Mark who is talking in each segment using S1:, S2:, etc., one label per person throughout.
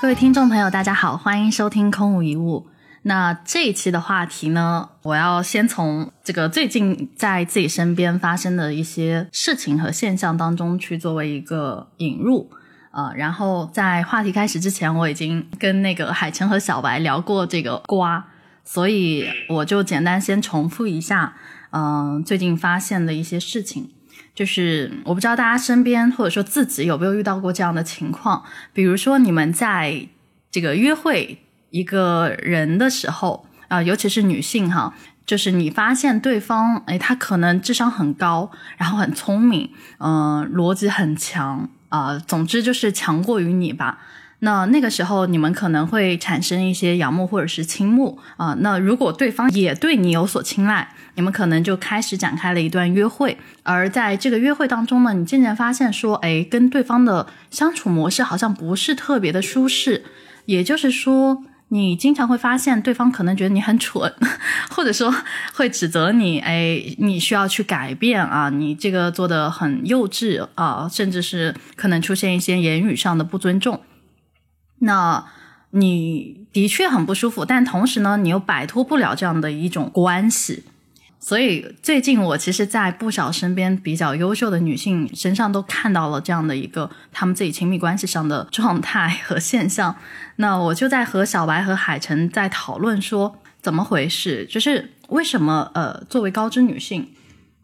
S1: 各位听众朋友，大家好，欢迎收听空无一物。那这一期的话题呢，我要先从这个最近在自己身边发生的一些事情和现象当中去作为一个引入。呃，然后在话题开始之前，我已经跟那个海晨和小白聊过这个瓜，所以我就简单先重复一下，嗯、最近发现的一些事情。就是我不知道大家身边或者说自己有没有遇到过这样的情况，比如说你们在这个约会一个人的时候啊、尤其是女性哈，就是你发现对方，哎，他可能智商很高，然后很聪明，嗯、逻辑很强啊、总之就是强过于你吧。那那个时候，你们可能会产生一些仰慕或者是倾慕啊、那如果对方也对你有所青睐，你们可能就开始展开了一段约会。而在这个约会当中呢，你渐渐发现说，哎，跟对方的相处模式好像不是特别的舒适。也就是说，你经常会发现对方可能觉得你很蠢，或者说会指责你，哎，你需要去改变啊，你这个做的很幼稚啊，甚至是可能出现一些言语上的不尊重。那你的确很不舒服，但同时呢，你又摆脱不了这样的一种关系。所以最近我其实，在不少身边比较优秀的女性身上都看到了这样的一个她们自己亲密关系上的状态和现象。那我就在和小白和海晨在讨论说，怎么回事？就是为什么呃，作为高知女性，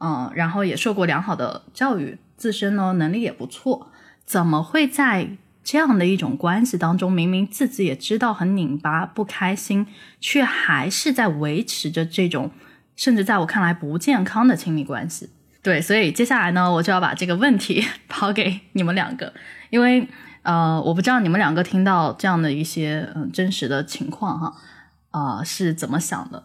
S1: 嗯、然后也受过良好的教育，自身呢能力也不错，怎么会在这样的一种关系当中，明明自己也知道很拧巴、不开心，却还是在维持着这种甚至在我看来不健康的亲密关系。对，所以接下来呢，我就要把这个问题 抛给你们两个，因为呃，我不知道你们两个听到这样的一些嗯、真实的情况哈，啊、是怎么想的？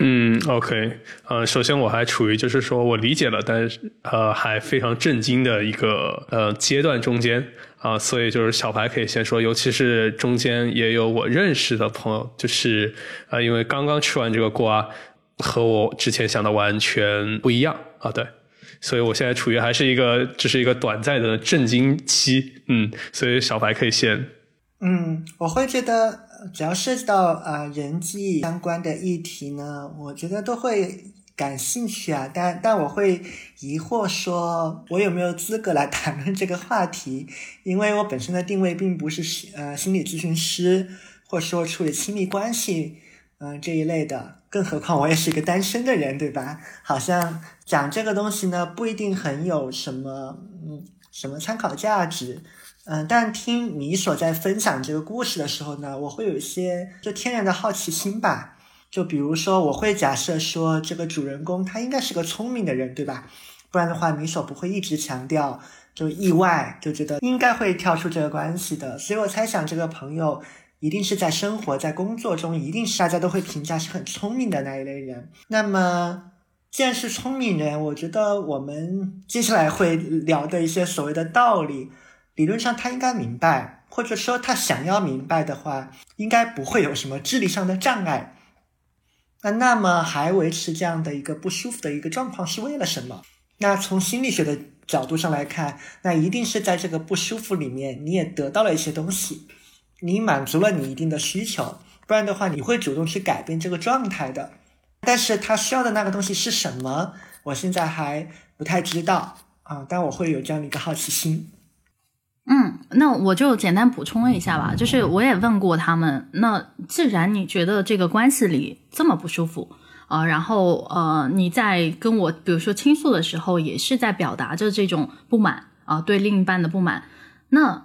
S2: 嗯，OK，呃，首先我还处于就是说我理解了，但是呃还非常震惊的一个呃阶段中间啊、所以就是小白可以先说，尤其是中间也有我认识的朋友，就是啊因为刚刚吃完这个瓜，和我之前想的完全不一样啊，对。所以我现在处于还是一个只是一个短暂的震惊期，嗯，所以小白可以先，
S3: 嗯，我会觉得，只要涉及到呃人际相关的议题呢，我觉得都会感兴趣啊。但但我会疑惑说，我有没有资格来谈论这个话题？因为我本身的定位并不是呃心理咨询师，或者说处理亲密关系，嗯、这一类的。更何况我也是一个单身的人，对吧？好像讲这个东西呢，不一定很有什么嗯什么参考价值。嗯，但听你所在分享这个故事的时候呢，我会有一些就天然的好奇心吧。就比如说，我会假设说这个主人公他应该是个聪明的人，对吧？不然的话，米所不会一直强调就意外，就觉得应该会跳出这个关系的。所以我猜想这个朋友一定是在生活在工作中，一定是大家都会评价是很聪明的那一类人。那么。既然是聪明人，我觉得我们接下来会聊的一些所谓的道理，理论上他应该明白，或者说他想要明白的话，应该不会有什么智力上的障碍。那那么还维持这样的一个不舒服的一个状况是为了什么？那从心理学的角度上来看，那一定是在这个不舒服里面，你也得到了一些东西，你满足了你一定的需求，不然的话你会主动去改变这个状态的。但是他需要的那个东西是什么？我现在还不太知道啊，但我会有这样的一个好奇心。
S1: 嗯，那我就简单补充一下吧，就是我也问过他们，那既然你觉得这个关系里这么不舒服啊、然后呃你在跟我比如说倾诉的时候，也是在表达着这种不满啊、对另一半的不满，那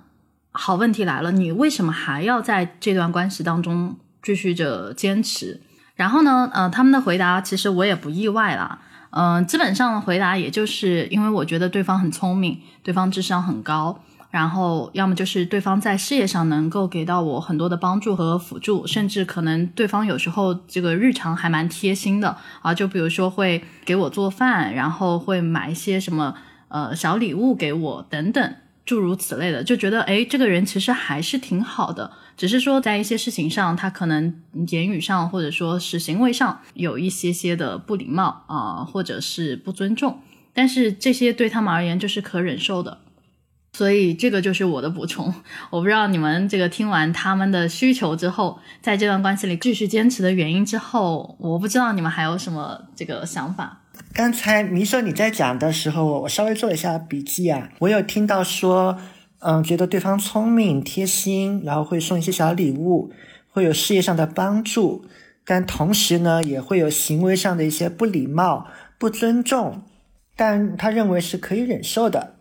S1: 好，问题来了，你为什么还要在这段关系当中继续着坚持？然后呢，呃，他们的回答其实我也不意外啦，嗯、基本上的回答也就是因为我觉得对方很聪明，对方智商很高，然后要么就是对方在事业上能够给到我很多的帮助和辅助，甚至可能对方有时候这个日常还蛮贴心的啊，就比如说会给我做饭，然后会买一些什么呃小礼物给我等等。诸如此类的，就觉得诶，这个人其实还是挺好的，只是说在一些事情上，他可能言语上或者说是行为上有一些些的不礼貌啊、或者是不尊重，但是这些对他们而言就是可忍受的。所以这个就是我的补充。我不知道你们这个听完他们的需求之后，在这段关系里继续坚持的原因之后，我不知道你们还有什么这个想法。
S3: 刚才米说你在讲的时候，我稍微做一下笔记啊，我有听到说，嗯，觉得对方聪明贴心，然后会送一些小礼物，会有事业上的帮助，但同时呢，也会有行为上的一些不礼貌、不尊重，但他认为是可以忍受的。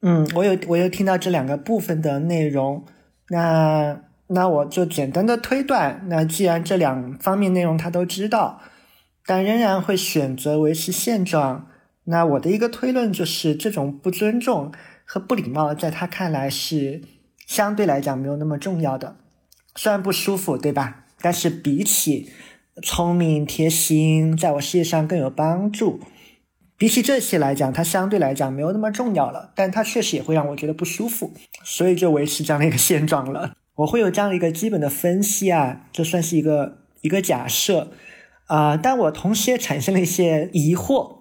S3: 嗯，我有我有听到这两个部分的内容，那那我就简单的推断，那既然这两方面内容他都知道，但仍然会选择维持现状，那我的一个推论就是，这种不尊重和不礼貌，在他看来是相对来讲没有那么重要的，虽然不舒服，对吧？但是比起聪明贴心，在我事业上更有帮助。比起这些来讲，它相对来讲没有那么重要了，但它确实也会让我觉得不舒服，所以就维持这样的一个现状了。我会有这样的一个基本的分析啊，这算是一个一个假设啊，但我同时也产生了一些疑惑，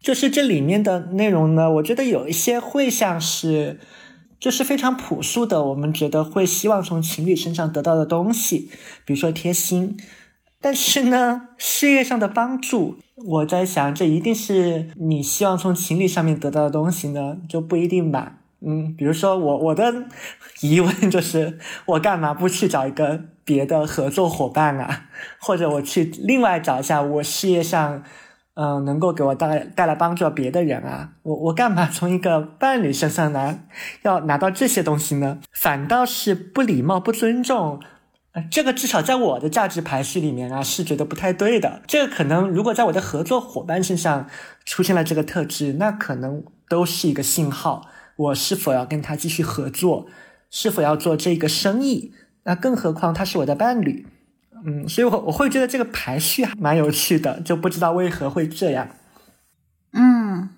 S3: 就是这里面的内容呢，我觉得有一些会像是就是非常朴素的，我们觉得会希望从情侣身上得到的东西，比如说贴心。但是呢，事业上的帮助，我在想，这一定是你希望从情侣上面得到的东西呢，就不一定吧。嗯，比如说我我的疑问就是，我干嘛不去找一个别的合作伙伴啊？或者我去另外找一下我事业上，嗯，能够给我带来带来帮助别的人啊？我我干嘛从一个伴侣身上拿要拿到这些东西呢？反倒是不礼貌、不尊重。这个至少在我的价值排序里面啊，是觉得不太对的。这个可能如果在我的合作伙伴身上出现了这个特质，那可能都是一个信号，我是否要跟他继续合作，是否要做这个生意？那更何况他是我的伴侣，嗯，所以我我会觉得这个排序还蛮有趣的，就不知道为何会这样。
S1: 嗯，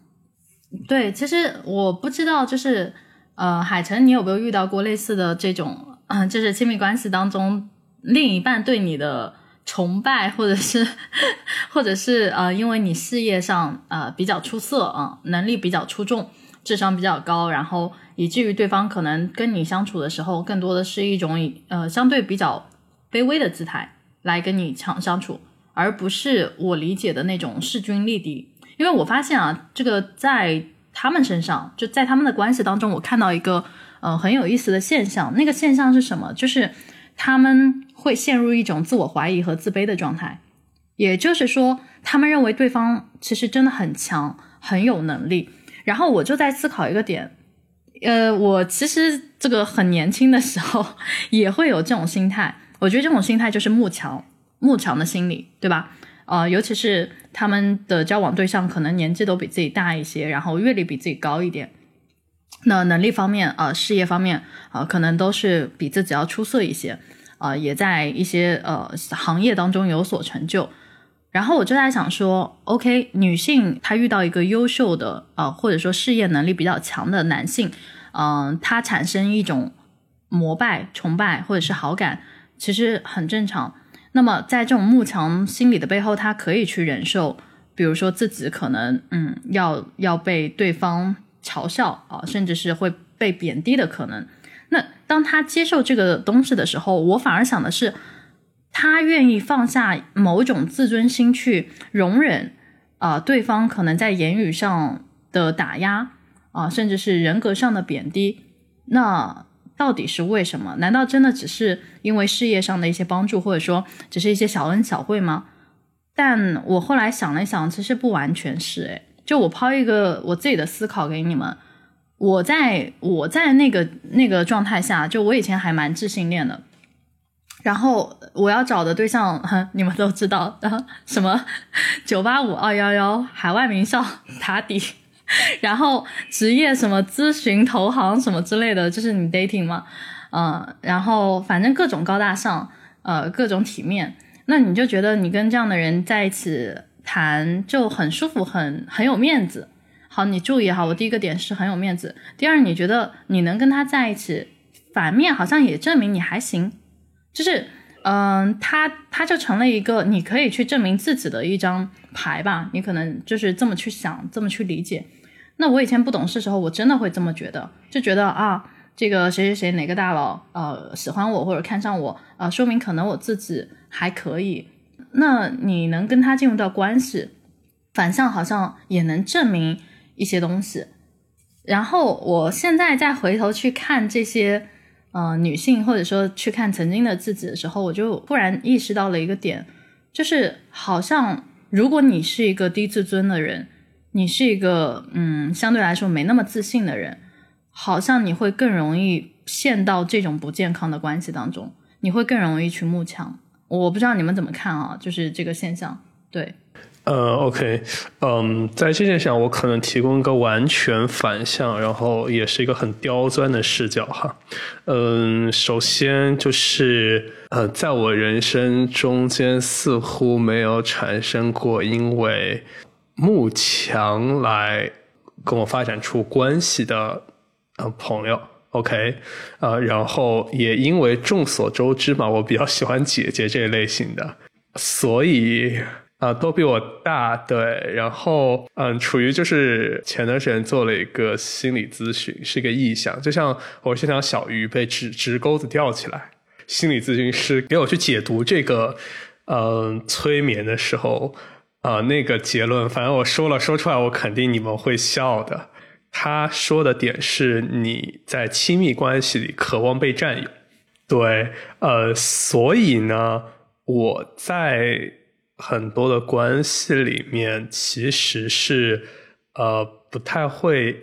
S1: 对，其实我不知道，就是呃，海晨，你有没有遇到过类似的这种？嗯，就是亲密关系当中，另一半对你的崇拜，或者是，或者是呃，因为你事业上呃比较出色啊，能力比较出众，智商比较高，然后以至于对方可能跟你相处的时候，更多的是一种呃相对比较卑微的姿态来跟你相相处，而不是我理解的那种势均力敌。因为我发现啊，这个在他们身上，就在他们的关系当中，我看到一个。嗯，很有意思的现象。那个现象是什么？就是他们会陷入一种自我怀疑和自卑的状态。也就是说，他们认为对方其实真的很强，很有能力。然后我就在思考一个点，呃，我其实这个很年轻的时候也会有这种心态。我觉得这种心态就是慕强，慕强的心理，对吧？呃，尤其是他们的交往对象可能年纪都比自己大一些，然后阅历比自己高一点。那能力方面啊，事业方面啊，可能都是比自己要出色一些啊，也在一些呃行业当中有所成就。然后我就在想说，OK，女性她遇到一个优秀的啊，或者说事业能力比较强的男性，嗯，她产生一种膜拜、崇拜或者是好感，其实很正常。那么在这种慕强心理的背后，她可以去忍受，比如说自己可能嗯要要被对方。嘲笑啊，甚至是会被贬低的可能。那当他接受这个东西的时候，我反而想的是，他愿意放下某种自尊心去容忍啊，对方可能在言语上的打压啊，甚至是人格上的贬低。那到底是为什么？难道真的只是因为事业上的一些帮助，或者说只是一些小恩小惠吗？但我后来想了想，其实不完全是诶。就我抛一个我自己的思考给你们，我在我在那个那个状态下，就我以前还蛮自信恋的，然后我要找的对象，哼 你们都知道，什么？九八五二幺幺海外名校打底，然后职业什么咨询投行什么之类的，就是你 dating 嘛，嗯，然后反正各种高大上，呃，各种体面，那你就觉得你跟这样的人在一起。谈就很舒服，很很有面子。好，你注意哈，我第一个点是很有面子。第二，你觉得你能跟他在一起，反面好像也证明你还行。就是，嗯，他他就成了一个你可以去证明自己的一张牌吧。你可能就是这么去想，这么去理解。那我以前不懂事时候，我真的会这么觉得，就觉得啊，这个谁谁谁哪个大佬呃喜欢我或者看上我啊，说明可能我自己还可以。那你能跟他进入到关系，反向好像也能证明一些东西。然后我现在再回头去看这些呃女性，或者说去看曾经的自己的时候，我就忽然意识到了一个点，就是好像如果你是一个低自尊的人。你是一个嗯，相对来说没那么自信的人，好像你会更容易陷到这种不健康的关系当中，你会更容易去慕强。我不知道你们怎么看啊？就是这个现象。对，
S2: 呃，OK，嗯，在这件事上，我可能提供一个完全反向，然后也是一个很刁钻的视角哈。嗯，首先就是呃，在我人生中间似乎没有产生过因为。慕强来跟我发展出关系的呃朋友，OK，呃，然后也因为众所周知嘛，我比较喜欢姐姐这一类型的，所以啊都比我大，对，然后嗯，处于就是前段时间做了一个心理咨询，是一个意向，就像我是条小鱼被直直钩子钓起来，心理咨询师给我去解读这个嗯催眠的时候。啊，那个结论，反正我说了，说出来我肯定你们会笑的。他说的点是你在亲密关系里渴望被占有，对，呃，所以呢，我在很多的关系里面其实是呃不太会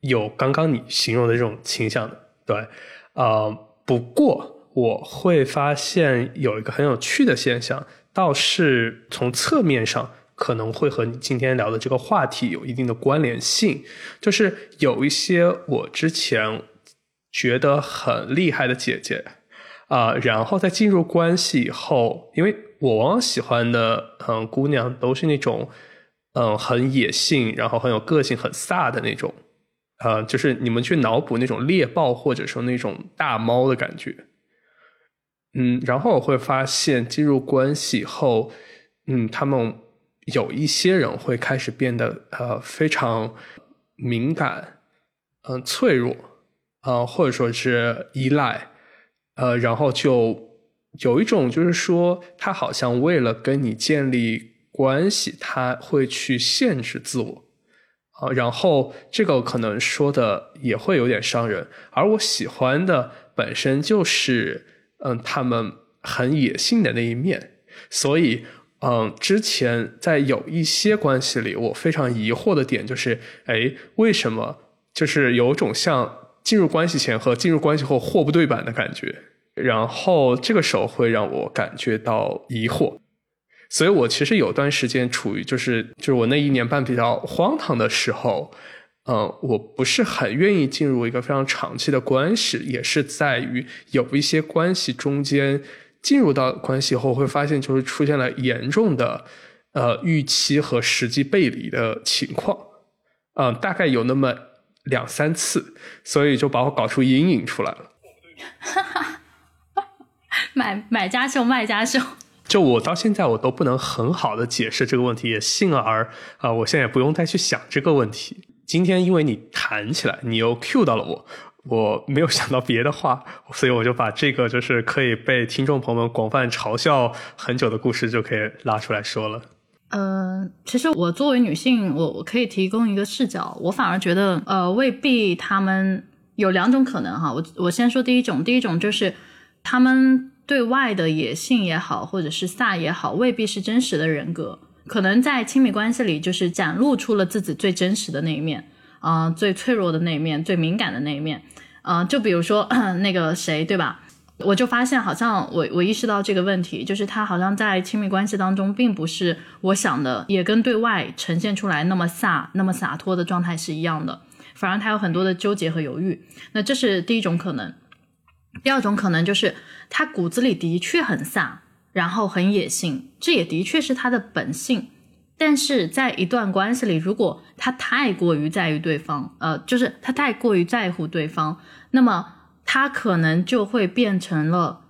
S2: 有刚刚你形容的这种倾向的，对，呃，不过我会发现有一个很有趣的现象。倒是从侧面上可能会和你今天聊的这个话题有一定的关联性，就是有一些我之前觉得很厉害的姐姐啊，然后在进入关系以后，因为我往往喜欢的嗯姑娘都是那种嗯很野性，然后很有个性、很飒的那种，呃，就是你们去脑补那种猎豹或者说那种大猫的感觉。嗯，然后我会发现进入关系后，嗯，他们有一些人会开始变得呃非常敏感，嗯，脆弱，啊，或者说是依赖，呃，然后就有一种就是说，他好像为了跟你建立关系，他会去限制自我，啊，然后这个可能说的也会有点伤人，而我喜欢的本身就是。嗯，他们很野性的那一面，所以，嗯，之前在有一些关系里，我非常疑惑的点就是，哎，为什么就是有种像进入关系前和进入关系后货不对版的感觉？然后这个时候会让我感觉到疑惑，所以我其实有段时间处于就是就是我那一年半比较荒唐的时候。嗯，我不是很愿意进入一个非常长期的关系，也是在于有一些关系中间进入到关系后，会发现就是出现了严重的呃预期和实际背离的情况，嗯，大概有那么两三次，所以就把我搞出阴影出来了。
S1: 哈哈，买买家秀，卖家秀。
S2: 就我到现在我都不能很好的解释这个问题，也幸而啊，我现在也不用再去想这个问题。今天因为你谈起来，你又 cue 到了我，我没有想到别的话，所以我就把这个就是可以被听众朋友们广泛嘲笑很久的故事就可以拉出来说了。
S1: 呃，其实我作为女性，我我可以提供一个视角，我反而觉得，呃，未必他们有两种可能哈。我我先说第一种，第一种就是他们对外的野性也好，或者是飒也好，未必是真实的人格。可能在亲密关系里，就是展露出了自己最真实的那一面，啊，最脆弱的那一面，最敏感的那一面，啊，就比如说 那个谁，对吧？我就发现，好像我我意识到这个问题，就是他好像在亲密关系当中，并不是我想的，也跟对外呈现出来那么飒、那么洒脱的状态是一样的，反而他有很多的纠结和犹豫。那这是第一种可能，第二种可能就是他骨子里的确很飒。然后很野性，这也的确是他的本性。但是在一段关系里，如果他太过于在于对方，呃，就是他太过于在乎对方，那么他可能就会变成了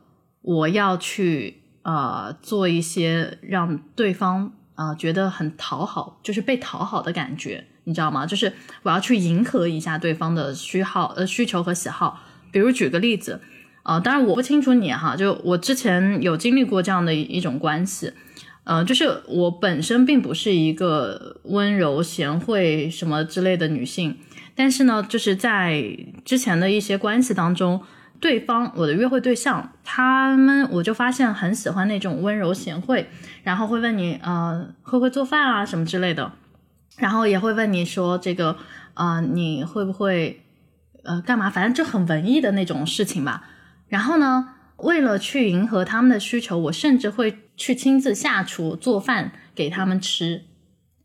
S1: 我要去呃做一些让对方啊、觉得很讨好，就是被讨好的感觉，你知道吗？就是我要去迎合一下对方的需好呃需求和喜好。比如举个例子，呃，当然我不清楚你哈，就我之前有经历过这样的一种关系，呃，就是我本身并不是一个温柔贤惠什么之类的女性，但是呢，就是在之前的一些关系当中，对方我的约会对象，他们我就发现很喜欢那种温柔贤惠，然后会问你呃会不会做饭啊什么之类的，然后也会问你说这个呃你会不会呃干嘛，反正就很文艺的那种事情吧。然后呢，为了去迎合他们的需求，我甚至会去亲自下厨做饭给他们吃。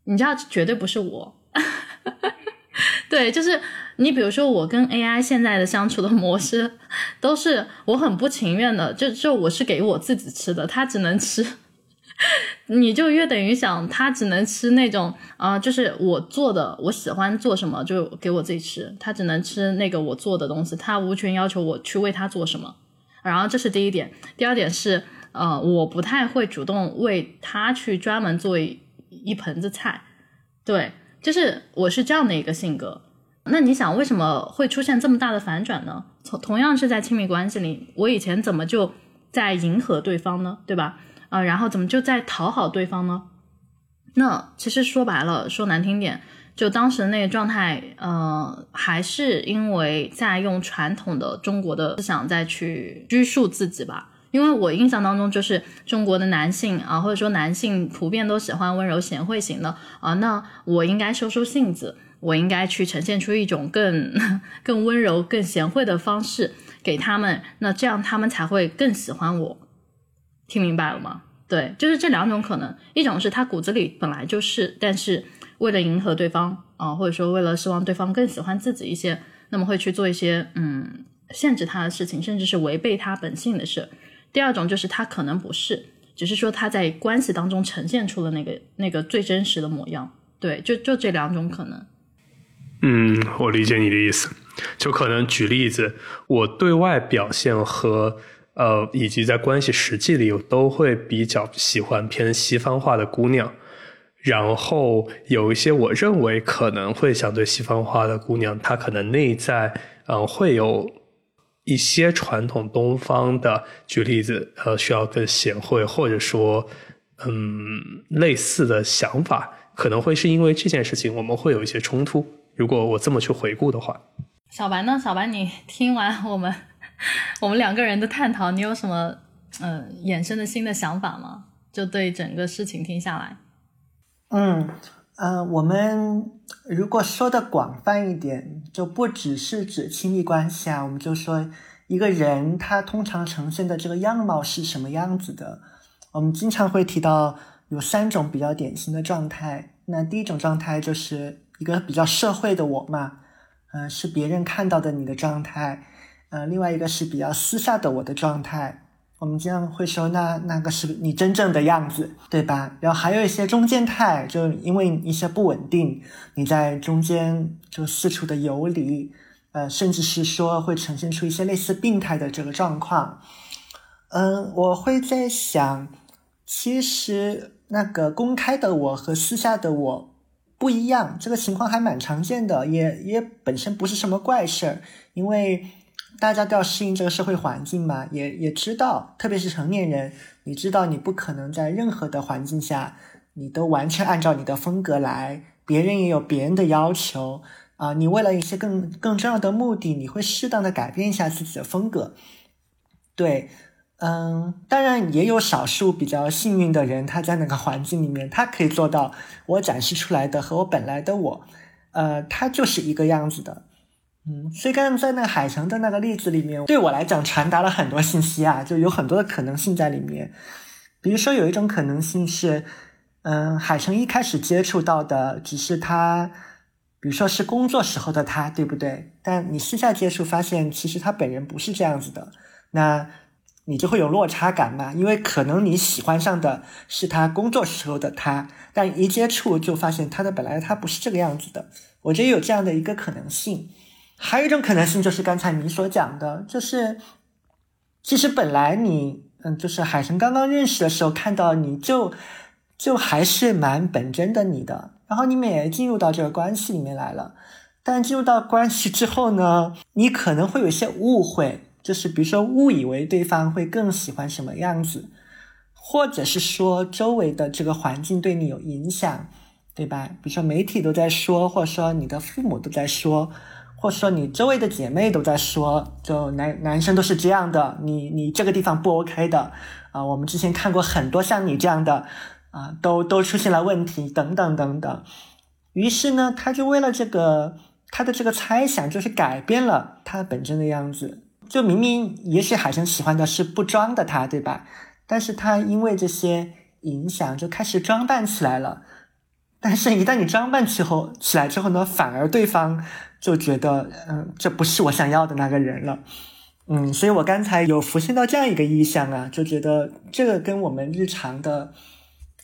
S1: 你知道，绝对不是我。对，就是你，比如说我跟 AI 现在的相处的模式，都是我很不情愿的，就就我是给我自己吃的，他只能吃。你就约等于想他只能吃那种啊、就是我做的，我喜欢做什么就给我自己吃，他只能吃那个我做的东西，他无权要求我去为他做什么。然后这是第一点，第二点是呃，我不太会主动为他去专门做一一盆子菜，对，就是我是这样的一个性格。那你想为什么会出现这么大的反转呢？同同样是在亲密关系里，我以前怎么就在迎合对方呢？对吧？啊、然后怎么就在讨好对方呢？那其实说白了，说难听点，就当时那个状态，呃，还是因为在用传统的中国的思想再去拘束自己吧。因为我印象当中，就是中国的男性啊，或者说男性普遍都喜欢温柔贤惠型的啊，那我应该收收性子，我应该去呈现出一种更 更温柔、更贤惠的方式给他们，那这样他们才会更喜欢我。听明白了吗？对，就是这两种可能，一种是他骨子里本来就是，但是为了迎合对方啊、或者说为了希望对方更喜欢自己一些，那么会去做一些嗯限制他的事情，甚至是违背他本性的事。第二种就是他可能不是，只是说他在关系当中呈现出了那个那个最真实的模样。对，就就这两种可能。
S2: 嗯，我理解你的意思。就可能举例子，我对外表现和呃，以及在关系实际里，我都会比较喜欢偏西方化的姑娘。然后有一些我认为可能会相对西方化的姑娘，她可能内在嗯、会有一些传统东方的，举例子呃需要更贤惠，或者说嗯类似的想法，可能会是因为这件事情我们会有一些冲突。如果我这么去回顾的话，
S1: 小白呢？小白，你听完我们 我们两个人的探讨，你有什么呃衍生的新的想法吗？就对整个事情听下来，
S3: 嗯，呃，我们如果说的广泛一点，就不只是指亲密关系啊，我们就说一个人他通常呈现的这个样貌是什么样子的。我们经常会提到有三种比较典型的状态。那第一种状态就是一个比较社会的我嘛，嗯、是别人看到的你的状态。呃，另外一个是比较私下的我的状态。我们经常会说那那个是你真正的样子，对吧？然后还有一些中间态，就因为一些不稳定，你在中间就四处的游离，呃，甚至是说会呈现出一些类似病态的这个状况。嗯，我会在想，其实那个公开的我和私下的我不一样，这个情况还蛮常见的，也也本身不是什么怪事儿，因为。大家都要适应这个社会环境嘛，也也知道，特别是成年人，你知道你不可能在任何的环境下，你都完全按照你的风格来，别人也有别人的要求啊、你为了一些更更重要的目的，你会适当的改变一下自己的风格。对，嗯，当然也有少数比较幸运的人，他在那个环境里面，他可以做到我展示出来的和我本来的我，呃，他就是一个样子的。嗯，所以刚刚在那个海城的那个例子里面，对我来讲传达了很多信息啊，就有很多的可能性在里面。比如说有一种可能性是，嗯，海城一开始接触到的只是他，比如说是工作时候的他，对不对？但你私下接触发现，其实他本人不是这样子的，那你就会有落差感嘛，因为可能你喜欢上的是他工作时候的他，但一接触就发现他的本来他不是这个样子的。我觉得有这样的一个可能性。还有一种可能性就是刚才你所讲的，就是其实本来你，嗯，就是海神刚刚认识的时候看到你就就还是蛮本真的你的。然后你们也进入到这个关系里面来了，但进入到关系之后呢，你可能会有一些误会，就是比如说误以为对方会更喜欢什么样子，或者是说周围的这个环境对你有影响，对吧？比如说媒体都在说，或者说你的父母都在说，或者说你周围的姐妹都在说，就男男生都是这样的，你你这个地方不 OK 的啊。我们之前看过很多像你这样的。啊，都都出现了问题，等等等等。于是呢，他就为了这个，他的这个猜想，就是改变了他本真的样子。就明明也许海生喜欢的是不装的他，对吧？但是他因为这些影响，就开始装扮起来了。但是，一旦你装扮起后起来之后呢，反而对方就觉得，嗯，这不是我想要的那个人了。嗯，所以我刚才有浮现到这样一个意象啊，就觉得这个跟我们日常的。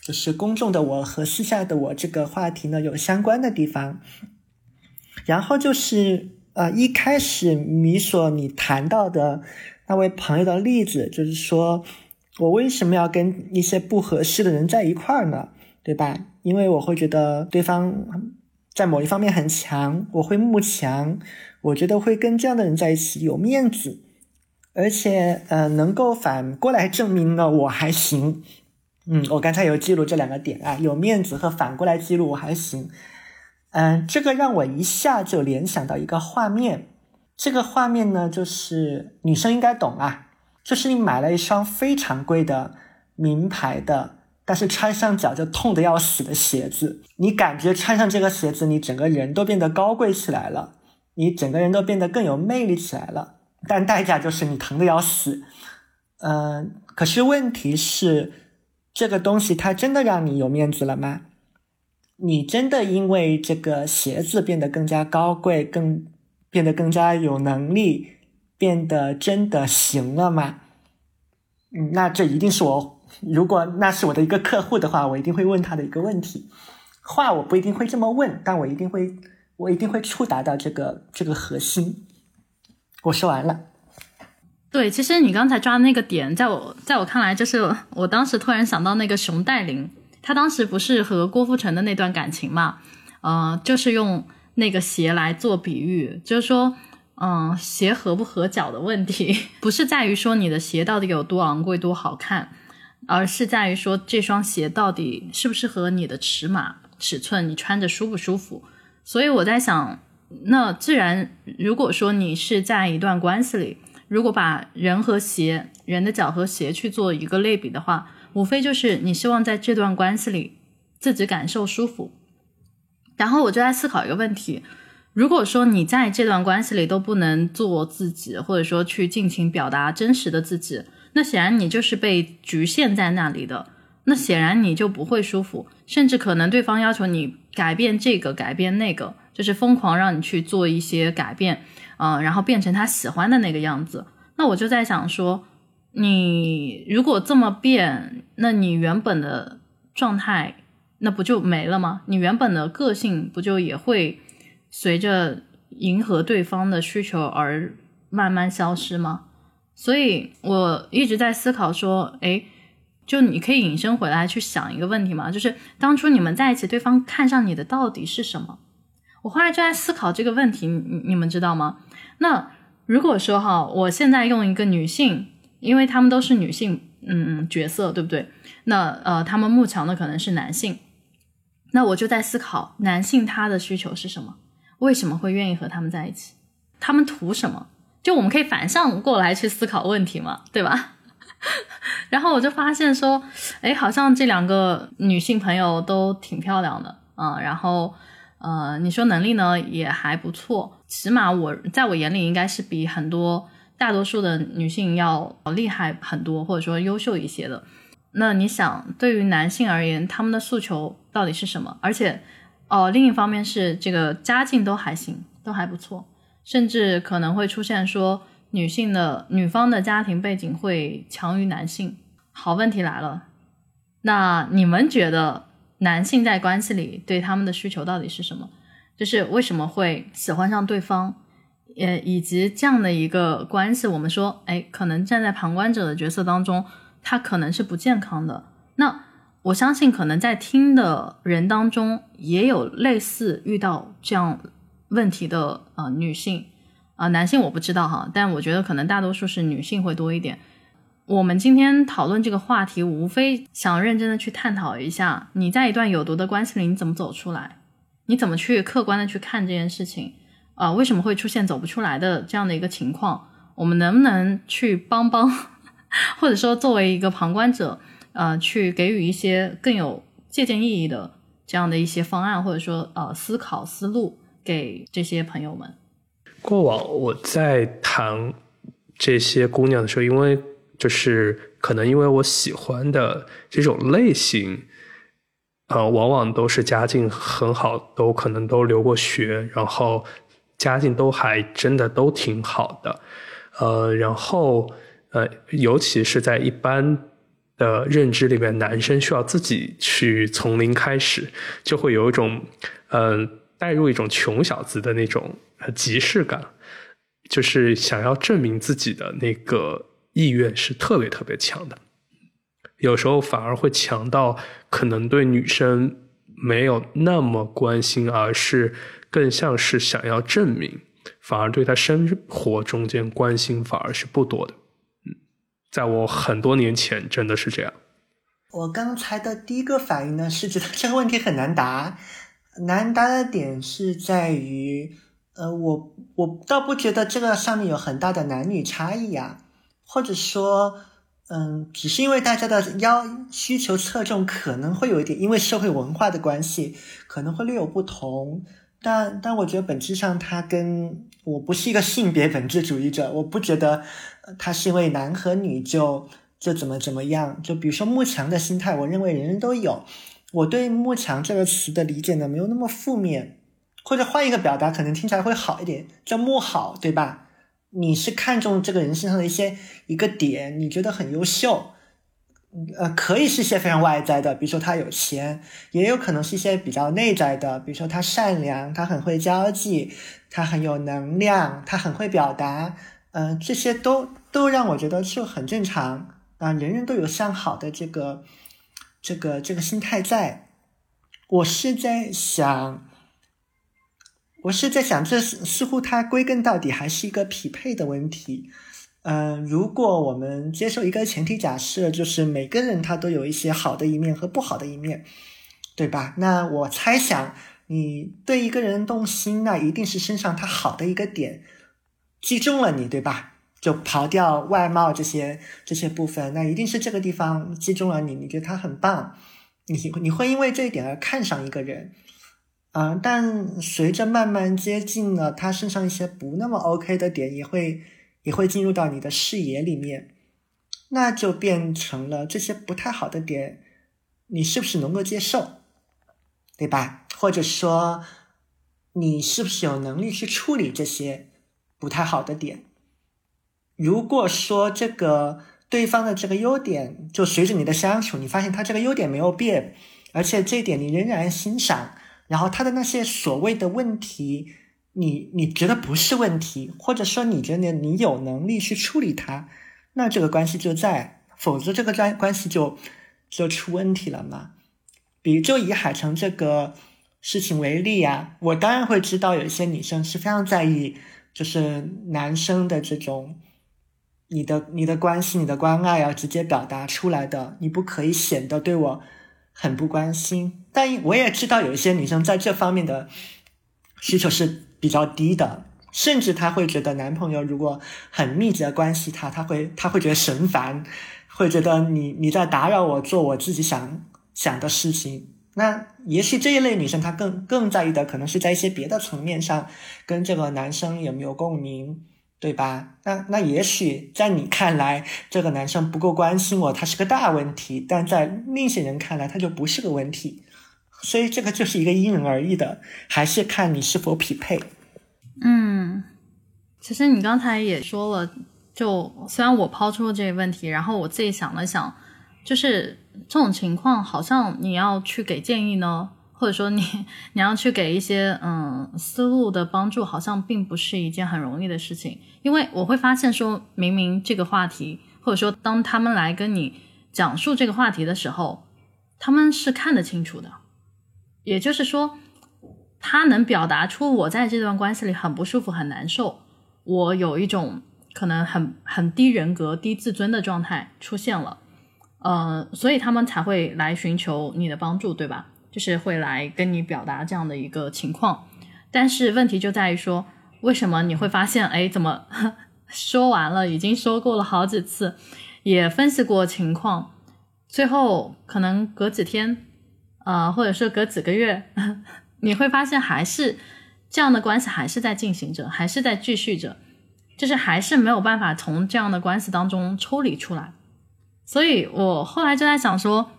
S3: 就是公众的我和私下的我这个话题呢有相关的地方，然后就是呃一开始米索你谈到的那位朋友的例子，就是说我为什么要跟一些不合适的人在一块儿呢？对吧？因为我会觉得对方在某一方面很强，我会慕强，我觉得会跟这样的人在一起有面子，而且呃能够反过来证明呢我还行。嗯，我刚才有记录这两个点啊，有面子和反过来记录我还行。嗯，这个让我一下就联想到一个画面，这个画面呢，就是女生应该懂啊，就是你买了一双非常贵的名牌的，但是穿上脚就痛的要死的鞋子，你感觉穿上这个鞋子，你整个人都变得高贵起来了，你整个人都变得更有魅力起来了，但代价就是你疼的要死。嗯，可是问题是。这个东西它真的让你有面子了吗？你真的因为这个鞋子变得更加高贵，更变得更加有能力，变得真的行了吗？嗯，那这一定是我，如果那是我的一个客户的话，我一定会问他的一个问题。话我不一定会这么问，但我一定会，我一定会触达到这个这个核心。我说完了。
S1: 对，其实你刚才抓的那个点，在我在我看来，就是我当时突然想到那个熊黛林，她当时不是和郭富城的那段感情嘛，呃，就是用那个鞋来做比喻，就是说，嗯，鞋合不合脚的问题，不是在于说你的鞋到底有多昂贵、多好看，而是在于说这双鞋到底适不适合你的尺码、尺寸，你穿着舒不舒服。所以我在想，那既然如果说你是在一段关系里，如果把人和鞋、人的脚和鞋去做一个类比的话，无非就是你希望在这段关系里自己感受舒服。然后我就在思考一个问题：如果说你在这段关系里都不能做自己，或者说去尽情表达真实的自己，那显然你就是被局限在那里的。那显然你就不会舒服，甚至可能对方要求你改变这个、改变那个，就是疯狂让你去做一些改变。嗯，然后变成他喜欢的那个样子。那我就在想说，你如果这么变，那你原本的状态那不就没了吗？你原本的个性不就也会随着迎合对方的需求而慢慢消失吗？所以我一直在思考说，哎，就你可以引申回来去想一个问题嘛，就是当初你们在一起，对方看上你的到底是什么？我后来就在思考这个问题，你你们知道吗？那如果说哈，我现在用一个女性，因为他们都是女性，嗯角色，对不对？那呃，他们慕强的可能是男性，那我就在思考，男性他的需求是什么？为什么会愿意和他们在一起？他们图什么？就我们可以反向过来去思考问题嘛，对吧？然后我就发现说，哎，好像这两个女性朋友都挺漂亮的啊，然后。呃，你说能力呢也还不错，起码我在我眼里应该是比很多大多数的女性要厉害很多，或者说优秀一些的。那你想，对于男性而言，他们的诉求到底是什么？而且，哦，另一方面是这个家境都还行，都还不错，甚至可能会出现说女性的女方的家庭背景会强于男性。好，问题来了，那你们觉得？男性在关系里对他们的需求到底是什么？就是为什么会喜欢上对方，呃，以及这样的一个关系，我们说，哎，可能站在旁观者的角色当中，他可能是不健康的。那我相信可能在听的人当中也有类似遇到这样问题的呃女性啊、男性我不知道哈，但我觉得可能大多数是女性会多一点。我们今天讨论这个话题，无非想认真的去探讨一下，你在一段有毒的关系里你怎么走出来，你怎么去客观的去看这件事情，啊、为什么会出现走不出来的这样的一个情况？我们能不能去帮帮，或者说作为一个旁观者，呃，去给予一些更有借鉴意义的这样的一些方案，或者说呃思考思路给这些朋友们？
S2: 过往我在谈这些姑娘的时候，因为就是可能因为我喜欢的这种类型，呃，往往都是家境很好，都可能都留过学，然后家境都还真的都挺好的，呃，然后呃，尤其是在一般的认知里面，男生需要自己去从零开始，就会有一种嗯、带入一种穷小子的那种即视感，就是想要证明自己的那个意愿是特别特别强的，有时候反而会强到可能对女生没有那么关心，而是更像是想要证明，反而对她生活中间关心反而是不多的。嗯，在我很多年前真的是这样。
S3: 我刚才的第一个反应呢，是觉得这个问题很难答。难答的点是在于，呃，我我倒不觉得这个上面有很大的男女差异啊，或者说，嗯，只是因为大家的要需求侧重可能会有一点，因为社会文化的关系，可能会略有不同。但但我觉得本质上，它跟我不是一个性别本质主义者，我不觉得呃它是因为男和女就就怎么怎么样。就比如说慕强的心态，我认为人人都有。我对“慕强”这个词的理解呢，没有那么负面，或者换一个表达，可能听起来会好一点，叫“慕好”，对吧？你是看中这个人身上的一些一个点，你觉得很优秀，呃，可以是一些非常外在的，比如说他有钱，也有可能是一些比较内在的，比如说他善良，他很会交际，他很有能量，他很会表达，嗯、这些都都让我觉得就很正常啊、人人都有向好的这个。这个这个心态在，我是在想，我是在想，这似乎它归根到底还是一个匹配的问题。嗯、如果我们接受一个前提假设，就是每个人他都有一些好的一面和不好的一面，对吧？那我猜想，你对一个人动心，那一定是身上他好的一个点击中了你，对吧？就刨掉外貌这些这些部分，那一定是这个地方击中了你，你觉得他很棒，你你会因为这一点而看上一个人，啊、但随着慢慢接近了，他身上一些不那么 OK 的点，也会也会进入到你的视野里面，那就变成了这些不太好的点，你是不是能够接受，对吧？或者说，你是不是有能力去处理这些不太好的点？如果说这个对方的这个优点，就随着你的相处，你发现他这个优点没有变，而且这一点你仍然欣赏，然后他的那些所谓的问题，你你觉得不是问题，或者说你觉得你有能力去处理它，那这个关系就在，否则这个关关系就就出问题了嘛。比如就以海城这个事情为例啊，我当然会知道有一些女生是非常在意，就是男生的这种。你的你的关心、你的关爱要直接表达出来的，你不可以显得对我很不关心。但我也知道有一些女生在这方面的需求是比较低的，甚至她会觉得男朋友如果很密集的关系她，她会她会觉得神烦，会觉得你你在打扰我做我自己想想的事情。那也许这一类女生她更更在意的可能是在一些别的层面上跟这个男生有没有共鸣。对吧？那那也许在你看来，这个男生不够关心我，他是个大问题；但在另些人看来，他就不是个问题。所以这个就是一个因人而异的，还是看你是否匹配。
S1: 嗯，其实你刚才也说了，就虽然我抛出了这个问题，然后我自己想了想，就是这种情况，好像你要去给建议呢。或者说你你要去给一些嗯思路的帮助，好像并不是一件很容易的事情，因为我会发现说，明明这个话题，或者说当他们来跟你讲述这个话题的时候，他们是看得清楚的。也就是说，他能表达出我在这段关系里很不舒服、很难受，我有一种可能很很低人格、低自尊的状态出现了，呃，所以他们才会来寻求你的帮助，对吧？就是会来跟你表达这样的一个情况。但是问题就在于说，为什么你会发现，哎，怎么 说完了，已经说过了好几次，也分析过情况，最后可能隔几天。呃，或者说隔几个月，你会发现还是这样的关系还是在进行着，还是在继续着，就是还是没有办法从这样的关系当中抽离出来。所以我后来就在想说，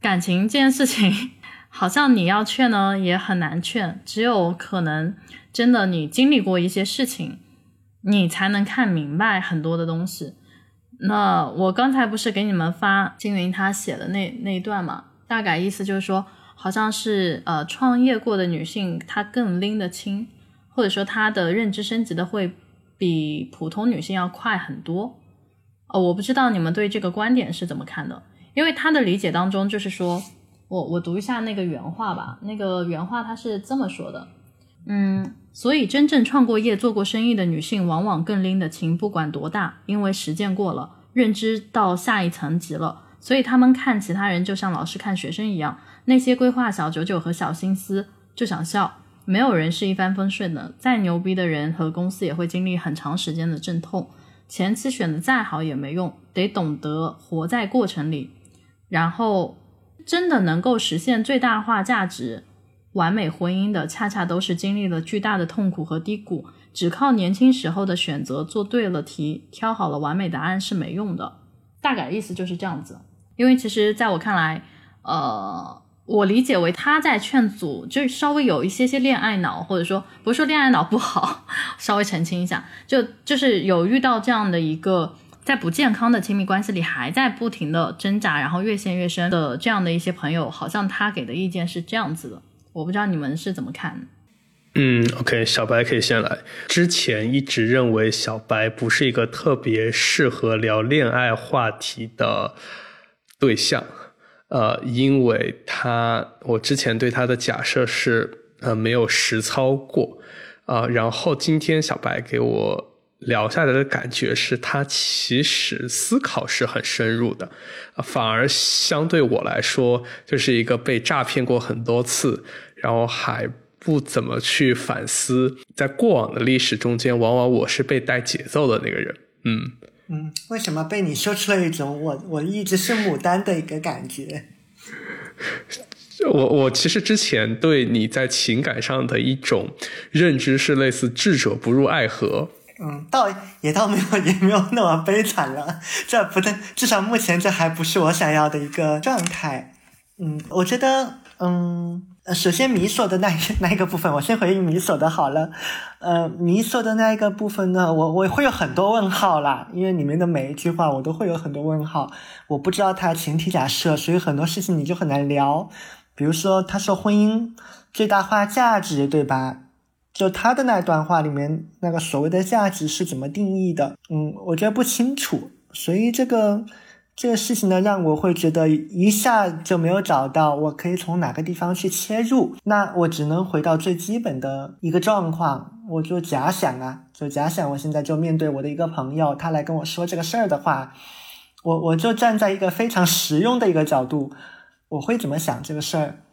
S1: 感情这件事情，好像你要劝呢也很难劝，只有可能真的你经历过一些事情，你才能看明白很多的东西。那我刚才不是给你们发金云他写的那那一段嘛？大概意思就是说，好像是呃，创业过的女性她更拎得清，或者说她的认知升级的会比普通女性要快很多。哦，我不知道你们对这个观点是怎么看的？因为他的理解当中就是说，我我读一下那个原话吧。那个原话他是这么说的，嗯，所以真正创过业、做过生意的女性往往更拎得清，不管多大，因为实践过了，认知到下一层级了。所以他们看其他人就像老师看学生一样，那些规划小九九和小心思就想笑。没有人是一帆风顺的，再牛逼的人和公司也会经历很长时间的阵痛。前期选的再好也没用，得懂得活在过程里。然后，真的能够实现最大化价值、完美婚姻的，恰恰都是经历了巨大的痛苦和低谷。只靠年轻时候的选择，做对了题，挑好了完美答案是没用的。大概意思就是这样子。因为其实，在我看来，呃，我理解为他在劝阻，就是稍微有一些些恋爱脑，或者说不是说恋爱脑不好，稍微澄清一下，就就是有遇到这样的一个在不健康的亲密关系里还在不停的挣扎，然后越陷越深的这样的一些朋友，好像他给的意见是这样子的，我不知道你们是怎么看。
S2: 嗯，OK，小白可以先来。之前一直认为小白不是一个特别适合聊恋爱话题的。对象，呃，因为他，我之前对他的假设是，呃，没有实操过，啊，然后今天小白给我聊下来的感觉是他其实思考是很深入的，反而相对我来说就是一个被诈骗过很多次，然后还不怎么去反思，在过往的历史中间，往往我是被带节奏的那个人，嗯。
S3: 嗯，为什么被你说出了一种我我一直是牡丹的一个感觉？
S2: 我我其实之前对你在情感上的一种认知是类似智者不入爱河。
S3: 嗯，倒也倒没有也没有那么悲惨了，这不对，至少目前这还不是我想要的一个状态。嗯，我觉得嗯。首先米索的那一 那一个部分，我先回应米索的好了。呃，米索的那一个部分呢，我我会有很多问号啦，因为里面的每一句话我都会有很多问号，我不知道他前提假设，所以很多事情你就很难聊。比如说他说婚姻最大化价值，对吧？就他的那段话里面那个所谓的价值是怎么定义的？嗯，我觉得不清楚，所以这个。这个事情呢，让我会觉得一下就没有找到我可以从哪个地方去切入，那我只能回到最基本的一个状况，我就假想啊，就假想我现在就面对我的一个朋友，他来跟我说这个事儿的话，我我就站在一个非常实用的一个角度，我会怎么想这个事儿？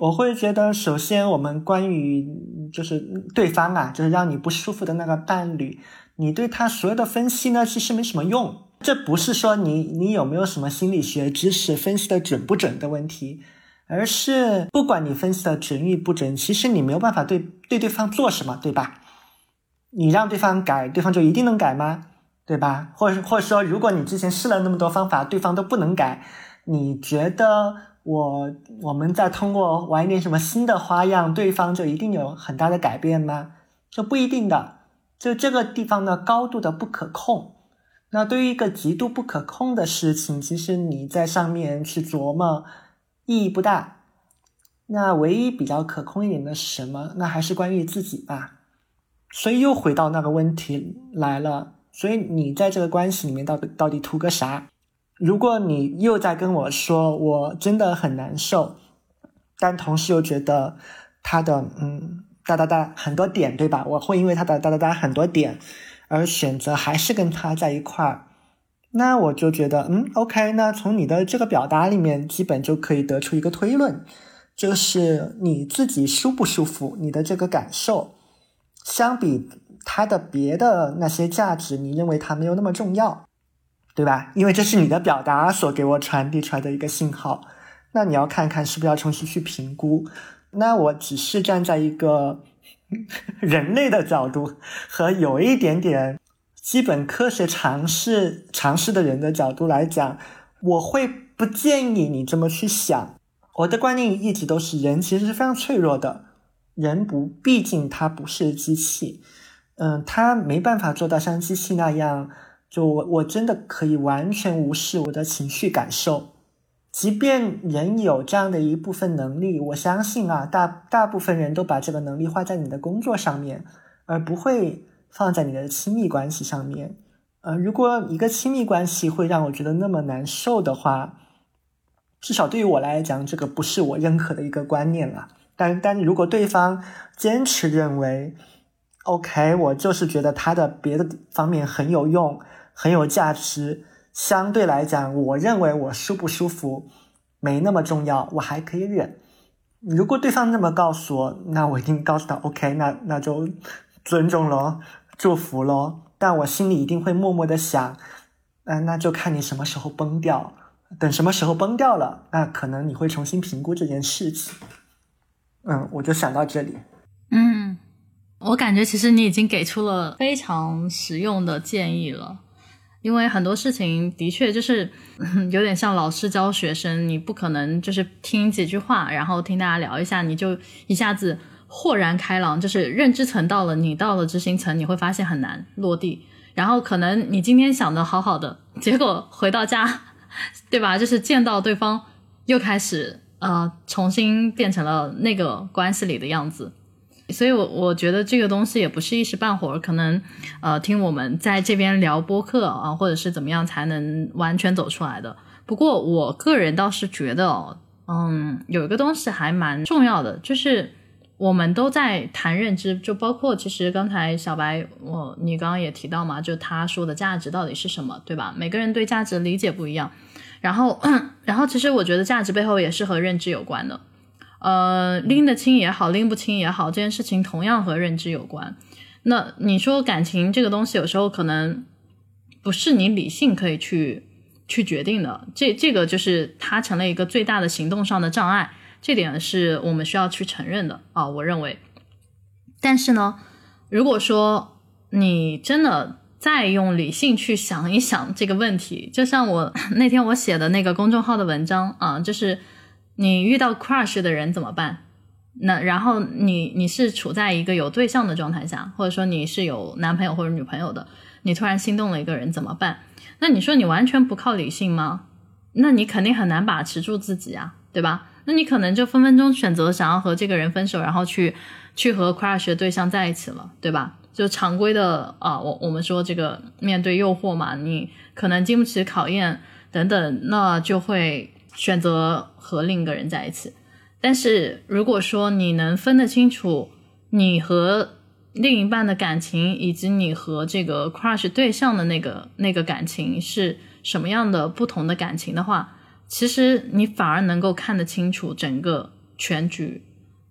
S3: 我会觉得，首先我们关于就是对方啊，就是让你不舒服的那个伴侣，你对他所有的分析呢，其实没什么用。这不是说你你有没有什么心理学知识分析的准不准的问题，而是不管你分析的准与不准，其实你没有办法对对对方做什么，对吧？你让对方改，对方就一定能改吗？对吧？或者或者说，如果你之前试了那么多方法，对方都不能改，你觉得我我们再通过玩一点什么新的花样，对方就一定有很大的改变吗？就不一定的，就这个地方呢，高度的不可控。那对于一个极度不可控的事情，其实你在上面去琢磨意义不大。那唯一比较可控一点的是什么？那还是关于自己吧。所以又回到那个问题来了。所以你在这个关系里面到底到底图个啥？如果你又在跟我说我真的很难受，但同时又觉得他的嗯哒哒哒很多点对吧？我会因为他的哒哒哒很多点而选择还是跟他在一块儿，那我就觉得嗯 OK，那从你的这个表达里面，基本就可以得出一个推论，就是你自己舒不舒服，你的这个感受，相比他的别的那些价值，你认为他没有那么重要。对吧？因为这是你的表达所给我传递出来的一个信号，那你要看看是不是要重新去评估。那我只是站在一个 人类的角度和有一点点基本科学常识常识的人的角度来讲，我会不建议你这么去想。我的观念一直都是，人其实是非常脆弱的，人不，毕竟他不是机器，嗯，他没办法做到像机器那样。就我我真的可以完全无视我的情绪感受，即便人有这样的一部分能力，我相信啊，大大部分人都把这个能力花在你的工作上面，而不会放在你的亲密关系上面。呃，如果一个亲密关系会让我觉得那么难受的话，至少对于我来讲，这个不是我认可的一个观念了。但但如果对方坚持认为，OK，我就是觉得他的别的方面很有用。很有价值，相对来讲，我认为我舒不舒服没那么重要，我还可以忍。如果对方那么告诉我，那我一定告诉他，OK，那那就尊重咯，祝福咯。但我心里一定会默默的想，嗯，那就看你什么时候崩掉。等什么时候崩掉了，那可能你会重新评估这件事情。嗯，我就想到这里。
S1: 嗯，我感觉其实你已经给出了非常实用的建议了。因为很多事情的确就是 有点像老师教学生，你不可能就是听几句话，然后听大家聊一下，你就一下子豁然开朗，就是认知层到了，你到了执行层，你会发现很难落地。然后可能你今天想的好好的，结果回到家，对吧？就是见到对方又开始呃重新变成了那个关系里的样子。所以，我我觉得这个东西也不是一时半会儿，可能，呃，听我们在这边聊播客啊，或者是怎么样才能完全走出来的。不过，我个人倒是觉得，嗯，有一个东西还蛮重要的，就是我们都在谈认知，就包括其实刚才小白，我你刚刚也提到嘛，就他说的价值到底是什么，对吧？每个人对价值理解不一样，然后，然后其实我觉得价值背后也是和认知有关的。呃，拎得清也好，拎不清也好，这件事情同样和认知有关。那你说感情这个东西，有时候可能不是你理性可以去去决定的。这这个就是它成了一个最大的行动上的障碍，这点是我们需要去承认的啊。我认为，但是呢，如果说你真的再用理性去想一想这个问题，就像我 那天我写的那个公众号的文章啊，就是。你遇到 crush 的人怎么办？那然后你你是处在一个有对象的状态下，或者说你是有男朋友或者女朋友的，你突然心动了一个人怎么办？那你说你完全不靠理性吗？那你肯定很难把持住自己啊，对吧？那你可能就分分钟选择想要和这个人分手，然后去去和 crush 的对象在一起了，对吧？就常规的啊，我我们说这个面对诱惑嘛，你可能经不起考验等等，那就会。选择和另一个人在一起，但是如果说你能分得清楚你和另一半的感情，以及你和这个 crush 对象的那个那个感情是什么样的不同的感情的话，其实你反而能够看得清楚整个全局。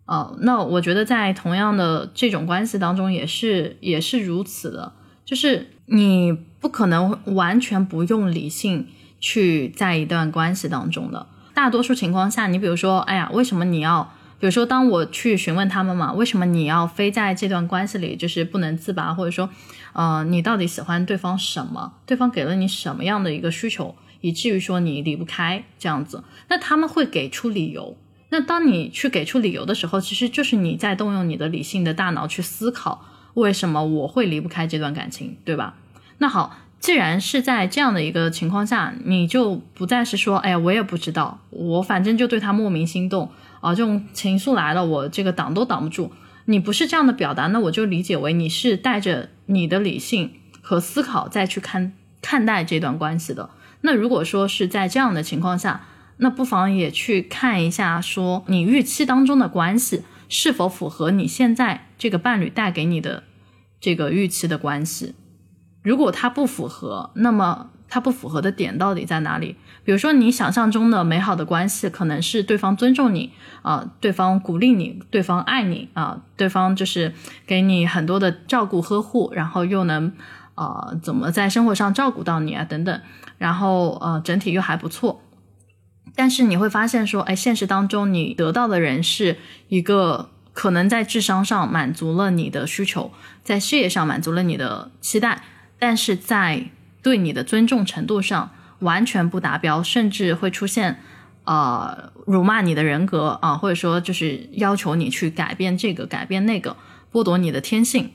S1: 哦，那我觉得在同样的这种关系当中也是也是如此的，就是你不可能完全不用理性。去在一段关系当中的大多数情况下，你比如说，哎呀，为什么你要？比如说，当我去询问他们嘛，为什么你要非在这段关系里就是不能自拔？或者说，呃，你到底喜欢对方什么？对方给了你什么样的一个需求，以至于说你离不开这样子？那他们会给出理由。那当你去给出理由的时候，其实就是你在动用你的理性的大脑去思考，为什么我会离不开这段感情，对吧？那好。既然是在这样的一个情况下，你就不再是说，哎呀，我也不知道，我反正就对他莫名心动啊，这种情愫来了，我这个挡都挡不住。你不是这样的表达，那我就理解为你是带着你的理性和思考再去看看待这段关系的。那如果说是在这样的情况下，那不妨也去看一下，说你预期当中的关系是否符合你现在这个伴侣带给你的这个预期的关系。如果它不符合，那么它不符合的点到底在哪里？比如说，你想象中的美好的关系，可能是对方尊重你啊，对方鼓励你，对方爱你啊，对方就是给你很多的照顾呵护，然后又能呃怎么在生活上照顾到你啊等等，然后呃整体又还不错。但是你会发现说，哎，现实当中你得到的人是一个可能在智商上满足了你的需求，在事业上满足了你的期待，但是在对你的尊重程度上。完全不达标，甚至会出现，呃，辱骂你的人格啊，或者说就是要求你去改变这个、改变那个，剥夺你的天性。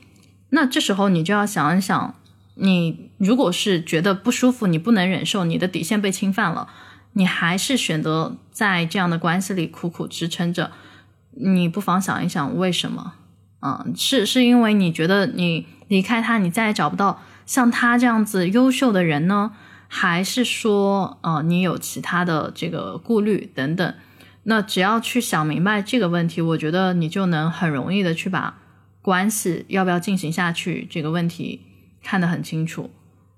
S1: 那这时候你就要想一想，你如果是觉得不舒服，你不能忍受，你的底线被侵犯了，你还是选择在这样的关系里苦苦支撑着，你不妨想一想为什么？嗯，是是因为你觉得你离开他，你再也找不到像他这样子优秀的人呢？还是说，呃，你有其他的这个顾虑等等，那只要去想明白这个问题，我觉得你就能很容易的去把关系要不要进行下去这个问题看得很清楚。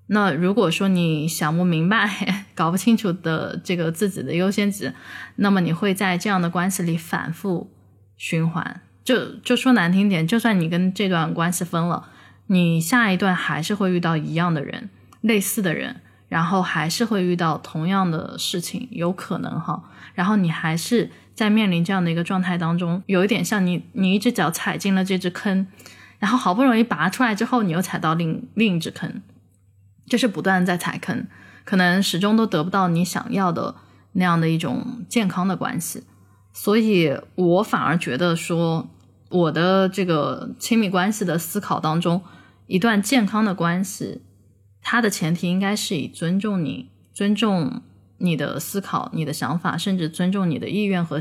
S1: 那如果说你想不明白、搞不清楚的这个自己的优先级，那么你会在这样的关系里反复循环。就就说难听点，就算你跟这段关系分了，你下一段还是会遇到一样的人、类似的人。然后还是会遇到同样的事情，有可能哈。然后你还是在面临这样的一个状态当中，有一点像你，你一只脚踩进了这只坑，然后好不容易拔出来之后，你又踩到另另一只坑，就是不断在踩坑，可能始终都得不到你想要的那样的一种健康的关系。所以我反而觉得说，我的这个亲密关系的思考当中，一段健康的关系。它的前提应该是以尊重你、尊重你的思考、你的想法，甚至尊重你的意愿和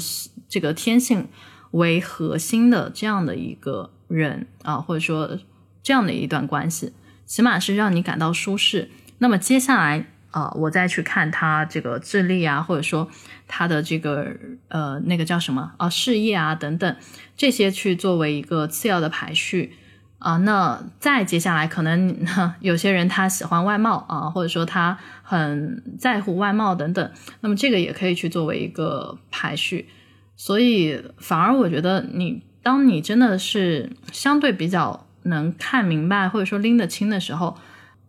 S1: 这个天性为核心的这样的一个人啊，或者说这样的一段关系，起码是让你感到舒适。那么接下来啊，我再去看他这个智力啊，或者说他的这个呃那个叫什么啊事业啊等等这些，去作为一个次要的排序。啊，那再接下来，可能 有些人他喜欢外貌啊，或者说他很在乎外貌等等，那么这个也可以去作为一个排序。所以，反而我觉得，你当你真的是相对比较能看明白，或者说拎得清的时候，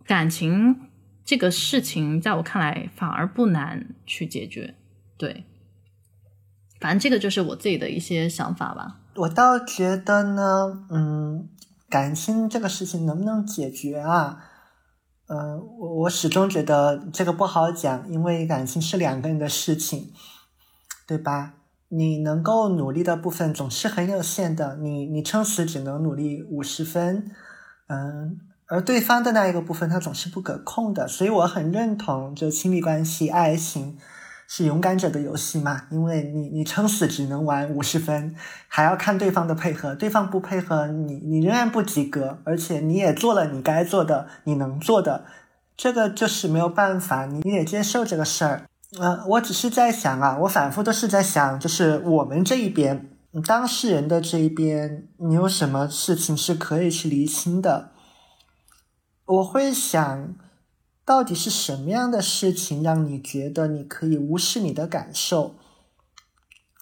S1: 感情这个事情，在我看来反而不难去解决。对，反正这个就是我自己的一些想法吧。
S3: 我倒觉得呢，嗯。感情这个事情能不能解决啊？呃，我我始终觉得这个不好讲，因为感情是两个人的事情，对吧？你能够努力的部分总是很有限的，你你撑死只能努力五十分，嗯，而对方的那一个部分它总是不可控的，所以我很认同就亲密关系、爱情。是勇敢者的游戏嘛？因为你你撑死只能玩五十分，还要看对方的配合，对方不配合你，你仍然不及格，而且你也做了你该做的，你能做的，这个就是没有办法，你得接受这个事儿。呃，我只是在想啊，我反复都是在想，就是我们这一边当事人的这一边，你有什么事情是可以去厘清的？我会想。到底是什么样的事情让你觉得你可以无视你的感受，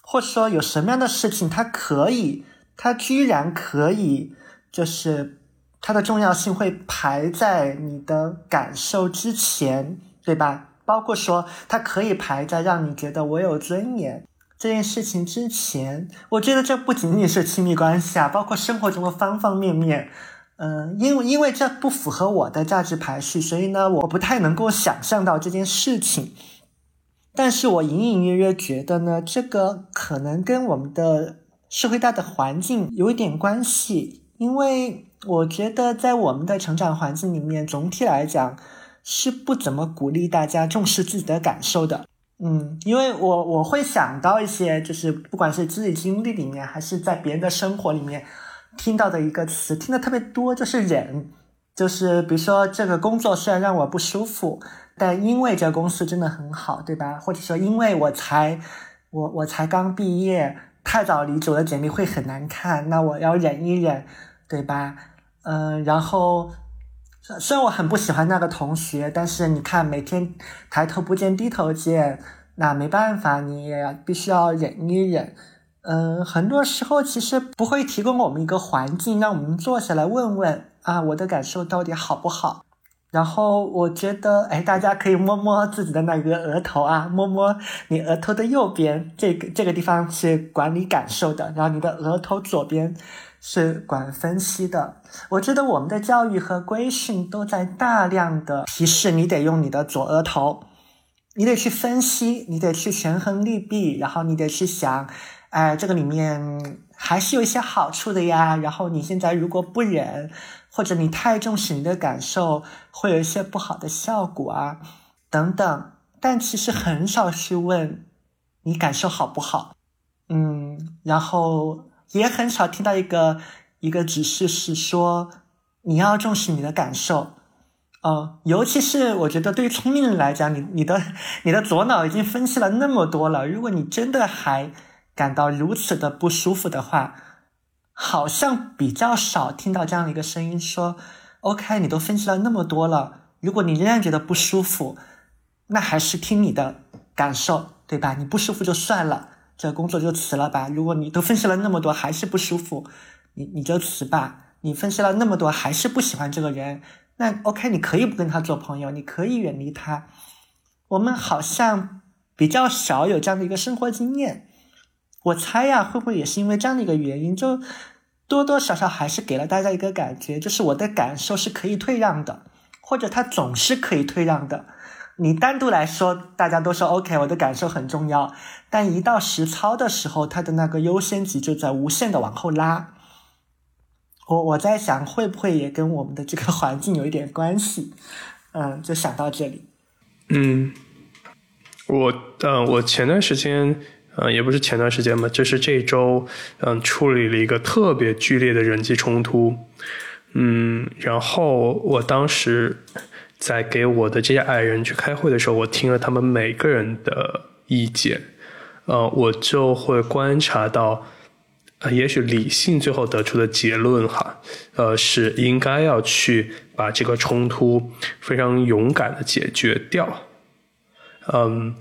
S3: 或者说有什么样的事情它可以，它居然可以，就是它的重要性会排在你的感受之前，对吧？包括说它可以排在让你觉得我有尊严这件事情之前。我觉得这不仅仅是亲密关系啊，包括生活中的方方面面。嗯，因为因为这不符合我的价值排序，所以呢，我不太能够想象到这件事情。但是我隐隐约约觉得呢，这个可能跟我们的社会大的环境有一点关系。因为我觉得在我们的成长环境里面，总体来讲是不怎么鼓励大家重视自己的感受的。嗯，因为我我会想到一些，就是不管是自己经历里面，还是在别人的生活里面。听到的一个词听的特别多，就是忍，就是比如说这个工作虽然让我不舒服，但因为这个公司真的很好，对吧？或者说因为我才我我才刚毕业，太早离职的简历会很难看，那我要忍一忍，对吧？嗯，然后虽然我很不喜欢那个同学，但是你看每天抬头不见低头见，那没办法，你也必须要忍一忍。嗯，很多时候其实不会提供我们一个环境，让我们坐下来问问啊，我的感受到底好不好？然后我觉得，哎，大家可以摸摸自己的那个额头啊，摸摸你额头的右边，这个这个地方是管理感受的，然后你的额头左边是管分析的。我觉得我们的教育和规训都在大量的提示你得用你的左额头，你得去分析，你得去权衡利弊，然后你得去想。哎，这个里面还是有一些好处的呀。然后你现在如果不忍，或者你太重视你的感受，会有一些不好的效果啊，等等。但其实很少去问你感受好不好，嗯，然后也很少听到一个一个指示是说你要重视你的感受，哦，尤其是我觉得对于聪明人来讲，你你的你的左脑已经分析了那么多了，如果你真的还。感到如此的不舒服的话，好像比较少听到这样的一个声音说：“OK，你都分析了那么多了，如果你仍然觉得不舒服，那还是听你的感受，对吧？你不舒服就算了，这工作就辞了吧。如果你都分析了那么多还是不舒服，你你就辞吧。你分析了那么多还是不喜欢这个人，那 OK，你可以不跟他做朋友，你可以远离他。我们好像比较少有这样的一个生活经验。”我猜呀，会不会也是因为这样的一个原因，就多多少少还是给了大家一个感觉，就是我的感受是可以退让的，或者他总是可以退让的。你单独来说，大家都说 OK，我的感受很重要，但一到实操的时候，他的那个优先级就在无限的往后拉。我我在想，会不会也跟我们的这个环境有一点关系？嗯，就想到这里。
S2: 嗯，我嗯，我前段时间。嗯，也不是前段时间嘛，就是这周，嗯，处理了一个特别剧烈的人际冲突，嗯，然后我当时在给我的这些爱人去开会的时候，我听了他们每个人的意见，呃，我就会观察到，呃，也许理性最后得出的结论哈，呃，是应该要去把这个冲突非常勇敢的解决掉，嗯。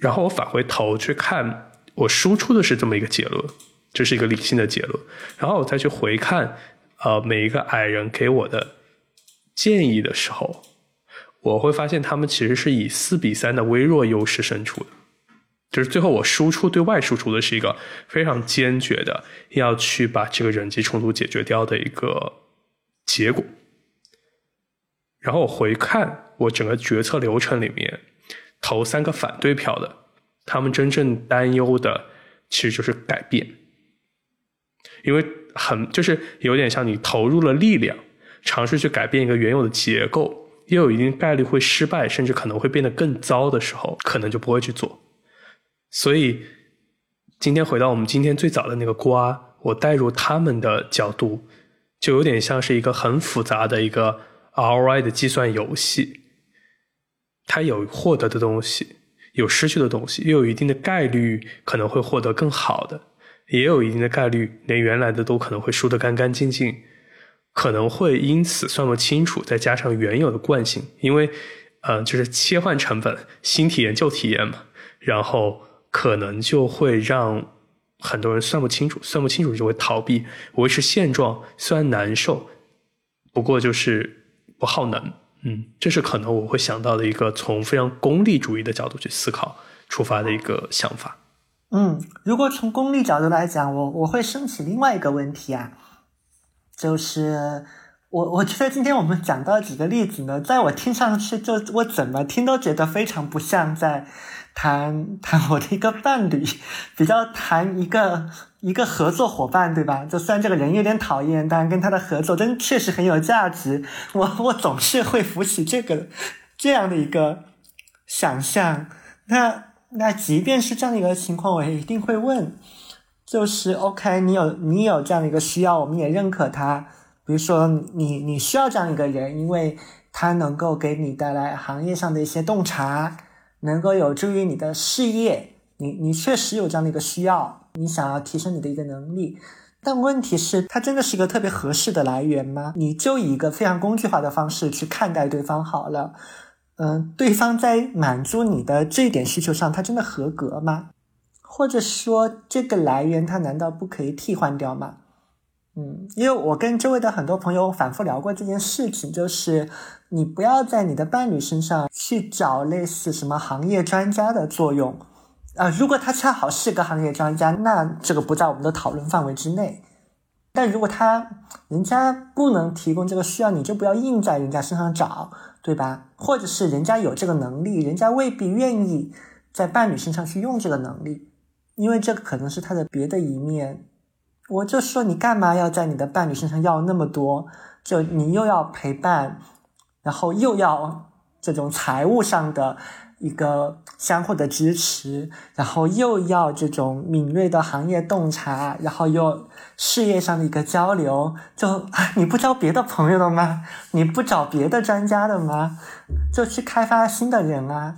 S2: 然后我返回头去看，我输出的是这么一个结论，这是一个理性的结论。然后我再去回看，呃，每一个矮人给我的建议的时候，我会发现他们其实是以四比三的微弱优势胜出的。就是最后我输出对外输出的是一个非常坚决的要去把这个人际冲突解决掉的一个结果。然后我回看我整个决策流程里面。投三个反对票的，他们真正担忧的其实就是改变，因为很就是有点像你投入了力量，尝试去改变一个原有的结构，又有一定概率会失败，甚至可能会变得更糟的时候，可能就不会去做。所以今天回到我们今天最早的那个瓜，我带入他们的角度，就有点像是一个很复杂的一个 ROI 的计算游戏。他有获得的东西，有失去的东西，也有一定的概率可能会获得更好的，也有一定的概率连原来的都可能会输得干干净净，可能会因此算不清楚，再加上原有的惯性，因为，呃，就是切换成本，新体验旧体验嘛，然后可能就会让很多人算不清楚，算不清楚就会逃避，维持现状虽然难受，不过就是不耗能。嗯，这是可能我会想到的一个从非常功利主义的角度去思考出发的一个想法。
S3: 嗯，如果从功利角度来讲，我我会升起另外一个问题啊，就是我我觉得今天我们讲到几个例子呢，在我听上去就我怎么听都觉得非常不像在。谈 谈我的一个伴侣，比较谈一个一个合作伙伴，对吧？就虽然这个人有点讨厌，但跟他的合作真确实很有价值。我我总是会浮起这个这样的一个想象。那那即便是这样的一个情况，我也一定会问，就是 OK，你有你有这样的一个需要，我们也认可他。比如说你你需要这样一个人，因为他能够给你带来行业上的一些洞察，能够有助于你的事业。你你确实有这样的一个需要，你想要提升你的一个能力，但问题是，它真的是一个特别合适的来源吗？你就以一个非常工具化的方式去看待对方好了，嗯，对方在满足你的这一点需求上，他真的合格吗？或者说，这个来源他难道不可以替换掉吗？嗯，因为我跟周围的很多朋友反复聊过这件事情，就是你不要在你的伴侣身上去找类似什么行业专家的作用。啊，如果他恰好是个行业专家，那这个不在我们的讨论范围之内。但如果他人家不能提供这个需要，你就不要硬在人家身上找，对吧？或者是人家有这个能力，人家未必愿意在伴侣身上去用这个能力，因为这可能是他的别的一面。我就说你干嘛要在你的伴侣身上要那么多？就你又要陪伴，然后又要这种财务上的。一个相互的支持，然后又要这种敏锐的行业洞察，然后又事业上的一个交流，就你不交别的朋友了吗？你不找别的专家的吗？就去开发新的人啊，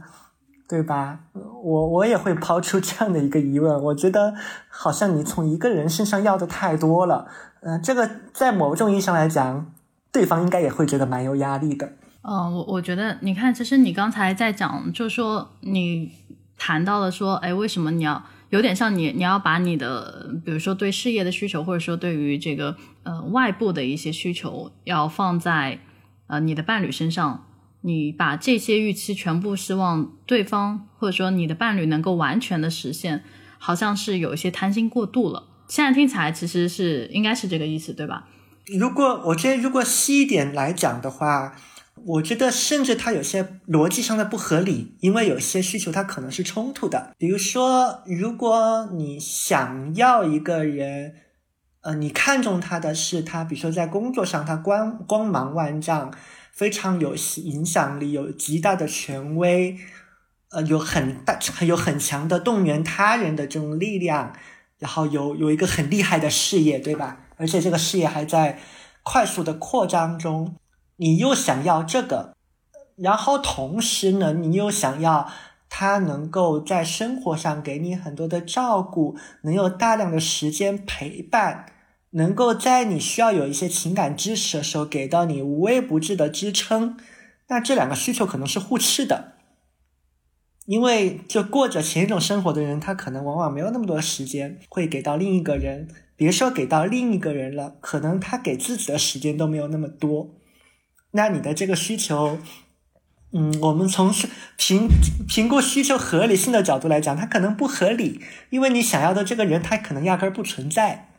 S3: 对吧？我我也会抛出这样的一个疑问，我觉得好像你从一个人身上要的太多了，嗯，这个在某种意义上来讲，对方应该也会觉得蛮有压力的。
S1: 嗯，我我觉得，你看，其实你刚才在讲，就是说你谈到了说，哎，为什么你要有点像你，你要把你的，比如说对事业的需求，或者说对于这个呃外部的一些需求，要放在呃你的伴侣身上，你把这些预期全部希望对方或者说你的伴侣能够完全的实现，好像是有一些贪心过度了。现在听起来其实是应该是这个意思，对吧？
S3: 如果我觉得如果细一点来讲的话。我觉得，甚至它有些逻辑上的不合理，因为有些需求它可能是冲突的。比如说，如果你想要一个人，呃，你看中他的是他，比如说在工作上他光光芒万丈，非常有影响力，有极大的权威，呃，有很大有很强的动员他人的这种力量，然后有有一个很厉害的事业，对吧？而且这个事业还在快速的扩张中。你又想要这个，然后同时呢，你又想要他能够在生活上给你很多的照顾，能有大量的时间陪伴，能够在你需要有一些情感支持的时候给到你无微不至的支撑。那这两个需求可能是互斥的，因为就过着前一种生活的人，他可能往往没有那么多时间会给到另一个人，别说给到另一个人了，可能他给自己的时间都没有那么多。那你的这个需求，嗯，我们从评评估需求合理性的角度来讲，它可能不合理，因为你想要的这个人，他可能压根儿不存在。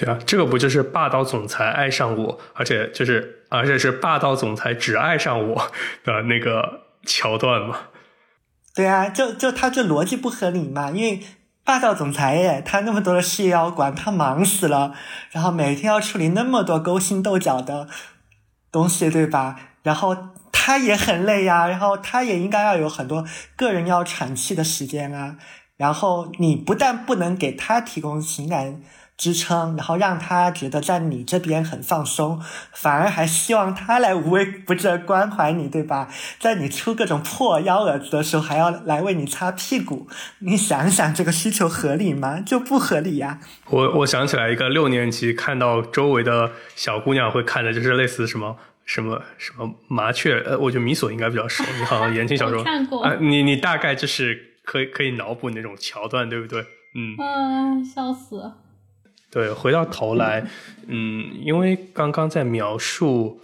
S2: 对啊，这个不就是霸道总裁爱上我，而且就是而且是霸道总裁只爱上我的那个桥段吗？
S3: 对啊，就就他这逻辑不合理嘛，因为霸道总裁耶，他那么多的事业要管，他忙死了，然后每天要处理那么多勾心斗角的。东西对吧？然后他也很累呀，然后他也应该要有很多个人要喘气的时间啊。然后你不但不能给他提供情感支撑，然后让他觉得在你这边很放松，反而还希望他来无微不至的关怀你，对吧？在你出各种破幺蛾子的时候，还要来为你擦屁股。你想想，这个需求合理吗？就不合理呀。
S2: 我我想起来一个六年级看到周围的小姑娘会看的，就是类似什么什么什么麻雀，呃，我觉得米索应该比较熟。你好像言情小说
S1: 看过
S2: 啊？你你大概就是可以可以脑补那种桥段，对不对？
S1: 嗯。嗯，笑死。
S2: 对，回到头来，嗯，因为刚刚在描述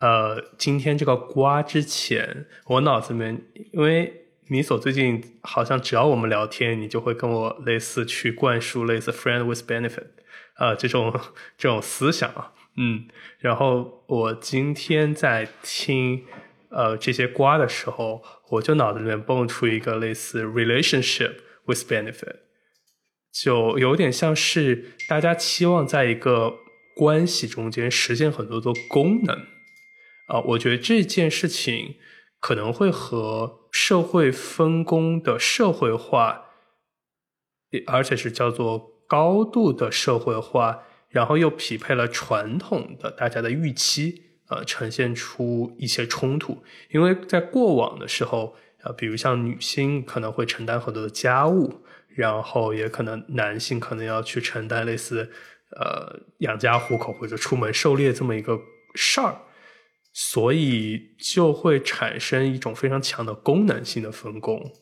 S2: 呃今天这个瓜之前，我脑子里面，因为米索最近好像只要我们聊天，你就会跟我类似去灌输类似 friend with benefit 啊这种这种思想啊，嗯，然后我今天在听呃这些瓜的时候，我就脑子里面蹦出一个类似 relationship with benefit。就有点像是大家期望在一个关系中间实现很多的功能啊，我觉得这件事情可能会和社会分工的社会化，而且是叫做高度的社会化然后又匹配了传统的大家的预期，呃，呈现出一些冲突。因为在过往的时候，呃，比如像女性可能会承担很多的家务，然后也可能男性可能要去承担类似呃养家糊口或者出门狩猎这么一个事儿，所以就会产生一种非常强的功能性的分工。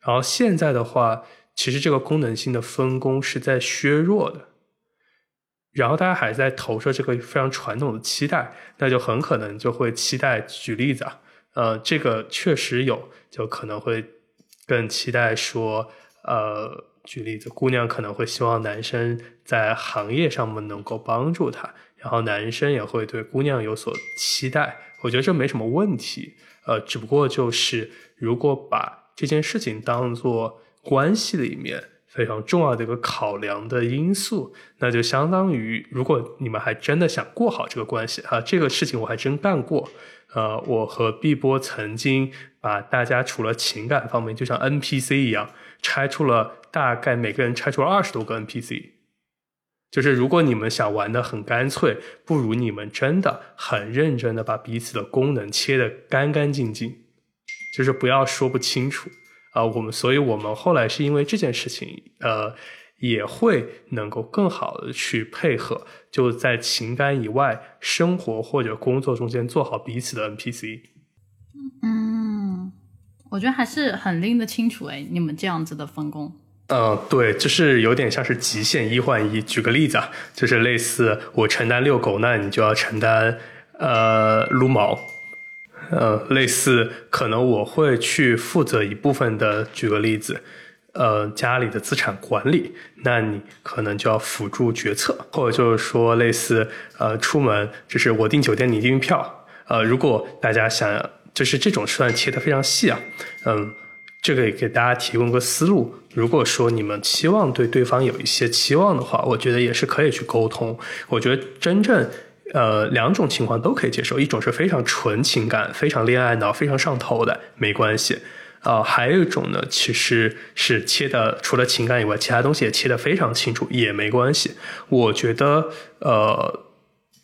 S2: 然后现在的话，其实这个功能性的分工是在削弱的。然后大家还在投射这个非常传统的期待，那就很可能就会期待。举例子啊，呃，这个确实有，就可能会更期待说，呃，举例子，姑娘可能会希望男生在行业上面能够帮助她，然后男生也会对姑娘有所期待。我觉得这没什么问题，呃，只不过就是如果把这件事情当做关系里面。非常重要的一个考量的因素，那就相当于，如果你们还真的想过好这个关系啊，这个事情我还真干过。呃，我和碧波曾经把大家除了情感方面，就像 NPC 一样，拆出了大概每个人拆出了二十多个 NPC。就是如果你们想玩的很干脆，不如你们真的很认真的把彼此的功能切得干干净净，就是不要说不清楚。啊，我们，所以我们后来是因为这件事情，呃，也会能够更好的去配合，就在情感以外，生活或者工作中间做好彼此的 NPC。
S1: 嗯，我觉得还是很拎得清楚哎，你们这样子的分工。
S2: 嗯，对，就是有点像是极限一换一。举个例子啊，就是类似我承担遛狗，那你就要承担呃撸毛。呃，类似可能我会去负责一部分的，举个例子，呃，家里的资产管理，那你可能就要辅助决策，或者就是说类似呃，出门就是我订酒店，你订票，呃，如果大家想就是这种算切的非常细啊，嗯，这个也给大家提供个思路。如果说你们期望对对方有一些期望的话，我觉得也是可以去沟通。我觉得真正。呃，两种情况都可以接受，一种是非常纯情感、非常恋爱脑、非常上头的，没关系。啊，还有一种呢，其实是切的除了情感以外，其他东西也切的非常清楚，也没关系。我觉得，呃，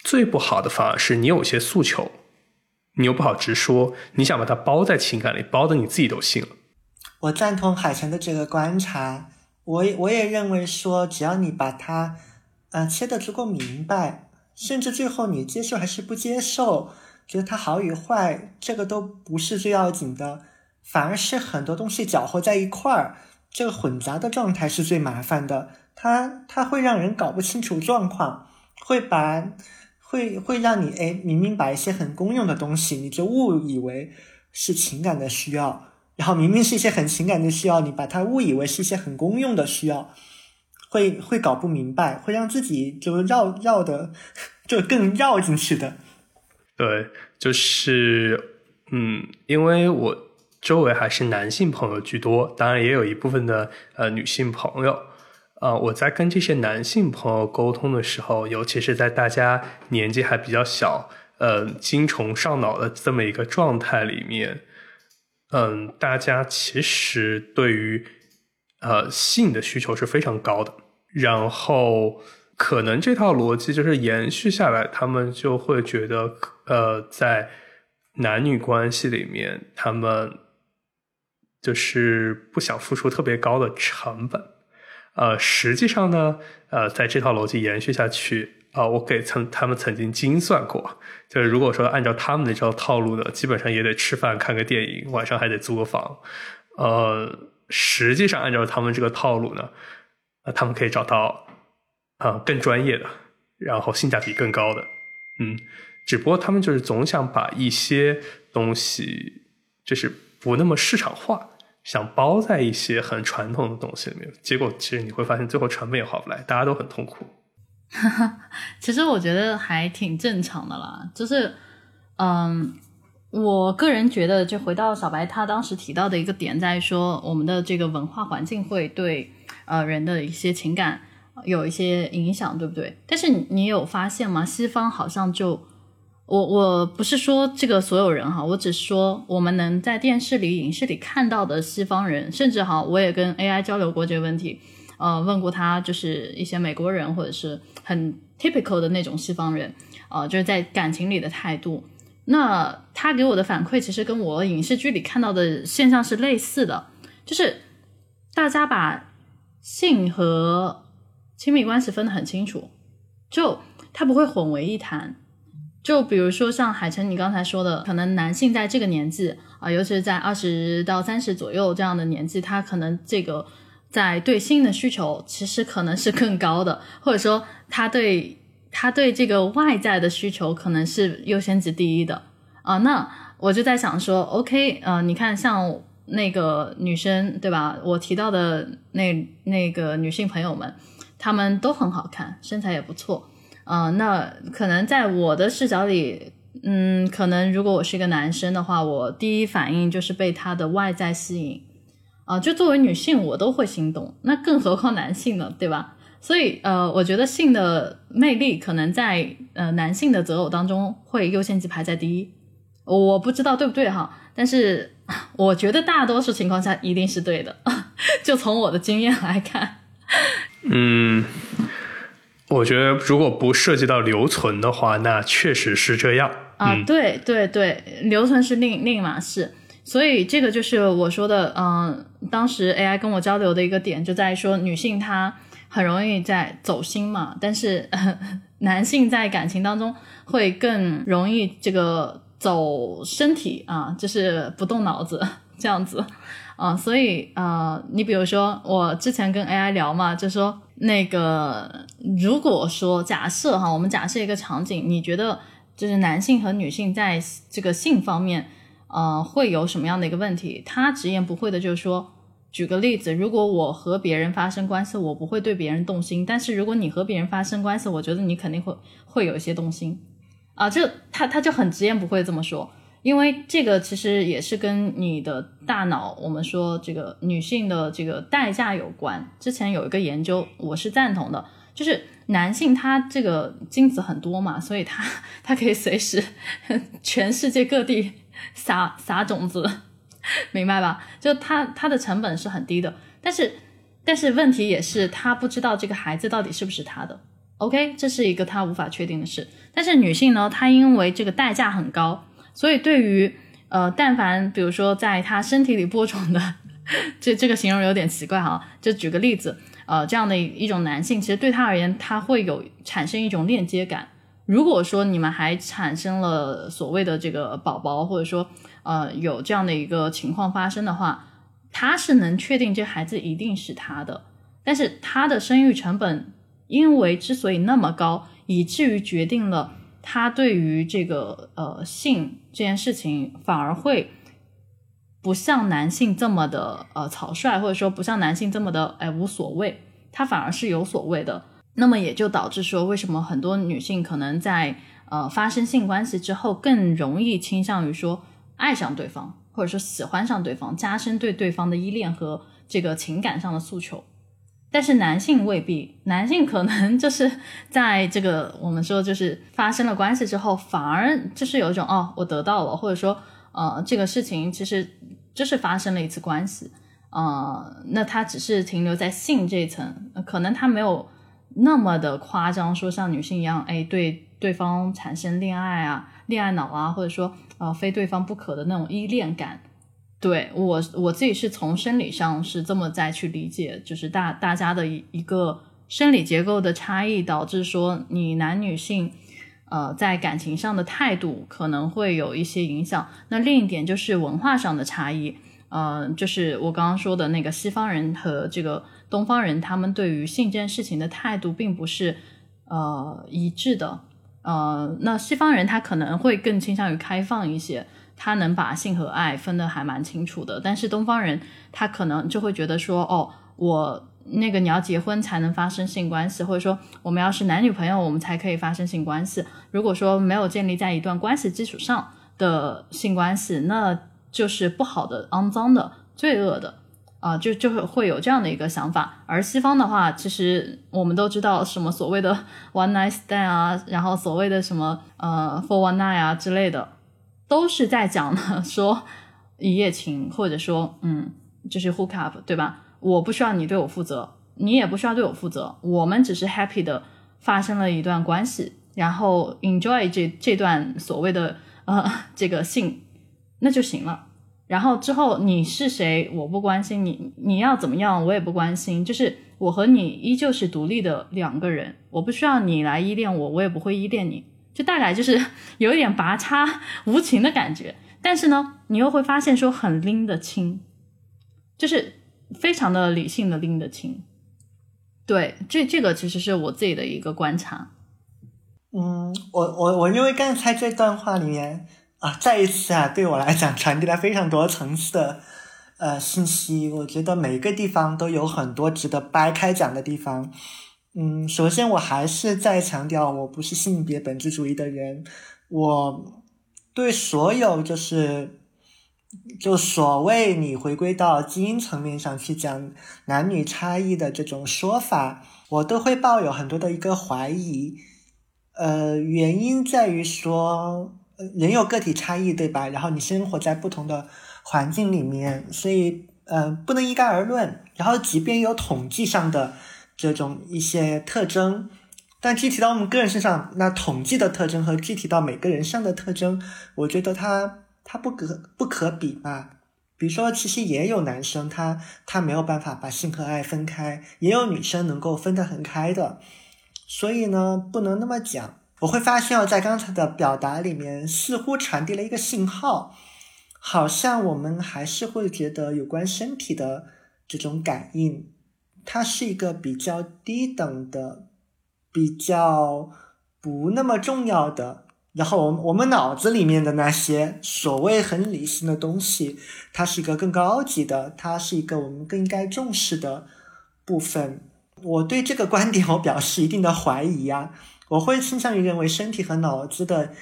S2: 最不好的反而是你有些诉求，你又不好直说，你想把它包在情感里，包的你自己都信了。
S3: 我赞同海城的这个观察，我我也认为说，只要你把它，呃，切的足够明白。甚至最后你接受还是不接受，觉得它好与坏，这个都不是最要紧的，反而是很多东西搅和在一块儿，这个混杂的状态是最麻烦的。它它会让人搞不清楚状况，会把会会让你哎明明把一些很公用的东西，你就误以为是情感的需要，然后明明是一些很情感的需要，你把它误以为是一些很公用的需要。会会搞不明白，会让自己就绕绕的，就更绕进去的。
S2: 对，就是嗯，因为我周围还是男性朋友居多，当然也有一部分的呃女性朋友。呃，我在跟这些男性朋友沟通的时候，尤其是在大家年纪还比较小，呃，精虫上脑的这么一个状态里面，嗯，大家其实对于呃性的需求是非常高的。然后，可能这套逻辑就是延续下来，他们就会觉得，呃，在男女关系里面，他们就是不想付出特别高的成本。呃，实际上呢，呃，在这套逻辑延续下去，啊，我给曾他们曾经精算过，就是如果说按照他们那套套路呢，基本上也得吃饭、看个电影，晚上还得租个房。呃，实际上按照他们这个套路呢。啊，他们可以找到啊更专业的，然后性价比更高的，嗯，只不过他们就是总想把一些东西就是不那么市场化，想包在一些很传统的东西里面，结果其实你会发现最后成本也划不来，大家都很痛苦。
S1: 其实我觉得还挺正常的啦，就是嗯，我个人觉得，就回到小白他当时提到的一个点，在说我们的这个文化环境会对。呃，人的一些情感有一些影响，对不对？但是你有发现吗？西方好像就我我不是说这个所有人哈，我只说我们能在电视里、影视里看到的西方人，甚至哈，我也跟 AI 交流过这个问题，呃，问过他就是一些美国人或者是很 typical 的那种西方人，呃，就是在感情里的态度。那他给我的反馈其实跟我影视剧里看到的现象是类似的，就是大家把性和亲密关系分得很清楚，就他不会混为一谈。就比如说像海晨你刚才说的，可能男性在这个年纪啊，尤其是在二十到三十左右这样的年纪，他可能这个在对性的需求其实可能是更高的，或者说他对他对这个外在的需求可能是优先级第一的啊。那我就在想说，OK，呃，你看像那个女生对吧？我提到的那那个女性朋友们，她们都很好看，身材也不错。呃，那可能在我的视角里，嗯，可能如果我是一个男生的话，我第一反应就是被他的外在吸引，啊，就作为女性我都会心动，那更何况男性呢，对吧？所以，呃，我觉得性的魅力可能在呃男性的择偶当中会优先级排在第一，我不知道对不对哈，但是我觉得大多数情况下一定是对的，就从我的经验来看，
S2: 嗯。我觉得，如果不涉及到留存的话，那确实是这样
S1: 啊。对对对，留存是另另一码事。所以这个就是我说的，嗯，当时 AI 跟我交流的一个点，就在于说女性她很容易在走心嘛，但是 男性在感情当中会更容易这个走身体啊，就是不动脑子这样子啊。所以呃，你比如说我之前跟 AI 聊嘛，就说。那个，如果说假设哈，我们假设一个场景，你觉得就是男性和女性在这个性方面，呃，会有什么样的一个问题？他直言不讳的就是说，举个例子，如果我和别人发生关系，我不会对别人动心，但是如果你和别人发生关系，我觉得你肯定会会有一些动心，啊，就他他就很直言不讳这么说。因为这个其实也是跟你的大脑，我们说这个女性的这个代价有关。之前有一个研究，我是赞同的，就是男性他这个精子很多嘛，所以他他可以随时 全世界各地撒撒种子，明白吧？就他他的成本是很低的，但是但是问题也是他不知道这个孩子到底是不是他的。OK，这是一个他无法确定的事。但是女性呢，她因为这个代价很高。所以，对于呃，但凡比如说在他身体里播种的，这这个形容有点奇怪哈。就举个例子，呃，这样的一种男性，其实对他而言，他会有产生一种链接感。如果说你们还产生了所谓的这个宝宝，或者说呃有这样的一个情况发生的话，他是能确定这孩子一定是他的。但是他的生育成本，因为之所以那么高，以至于决定了。他对于这个呃性这件事情，反而会不像男性这么的呃草率，或者说不像男性这么的哎无所谓，他反而是有所谓的。那么也就导致说，为什么很多女性可能在呃发生性关系之后，更容易倾向于说爱上对方，或者说喜欢上对方，加深对对方的依恋和这个情感上的诉求。但是男性未必，男性可能就是在这个我们说就是发生了关系之后，反而就是有一种哦，我得到了，或者说呃这个事情其实就是发生了一次关系，呃，那他只是停留在性这一层，可能他没有那么的夸张，说像女性一样，哎，对对方产生恋爱啊、恋爱脑啊，或者说呃非对方不可的那种依恋感。对我我自己是从生理上是这么再去理解，就是大大家的一一个生理结构的差异，导致说你男女性，呃，在感情上的态度可能会有一些影响。那另一点就是文化上的差异，呃，就是我刚刚说的那个西方人和这个东方人，他们对于性这件事情的态度并不是呃一致的。呃，那西方人他可能会更倾向于开放一些。他能把性和爱分得还蛮清楚的，但是东方人他可能就会觉得说，哦，我那个你要结婚才能发生性关系，或者说我们要是男女朋友，我们才可以发生性关系。如果说没有建立在一段关系基础上的性关系，那就是不好的、肮脏的、罪恶的啊，就就会会有这样的一个想法。而西方的话，其实我们都知道什么所谓的 one night stand 啊，然后所谓的什么呃 for one night 啊之类的。都是在讲的，说一夜情，或者说，嗯，就是 hook up，对吧？我不需要你对我负责，你也不需要对我负责，我们只是 happy 的发生了一段关系，然后 enjoy 这这段所谓的呃这个性，那就行了。然后之后你是谁我不关心，你你要怎么样我也不关心，就是我和你依旧是独立的两个人，我不需要你来依恋我，我也不会依恋你，就大概就是 有一点拔插无情的感觉。但是呢，你又会发现说很拎得清，就是非常的理性的拎得清。对，这这个其实是我自己的一个观察。
S3: 嗯，我我我认为刚才这段话里面啊，再一次啊，对我来讲传递了非常多层次的呃信息。我觉得每个地方都有很多值得掰开讲的地方。嗯，首先我还是在强调，我不是性别本质主义的人，我。对所有就是，就所谓你回归到基因层面上去讲男女差异的这种说法，我都会抱有很多的一个怀疑。呃，原因在于说，人有个体差异，对吧？然后你生活在不同的环境里面，所以呃，不能一概而论。然后，即便有统计上的这种一些特征。但具体到我们个人身上，那统计的特征和具体到每个人上的特征，我觉得它它不可不可比吧。比如说，其实也有男生他他没有办法把性和爱分开，也有女生能够分得很开的。所以呢，不能那么讲。我会发现，在刚才的表达里面，似乎传递了一个信号，好像我们还是会觉得有关身体的这种感应，它是一个比较低等的。比较不那么重要的，然后我们我们脑子里面的那些所谓很理性的东西，它是一个更高级的，它是一个我们更应该重视的部分。我对这个观点我表示一定的怀疑啊，我会倾向于认为身体和脑子的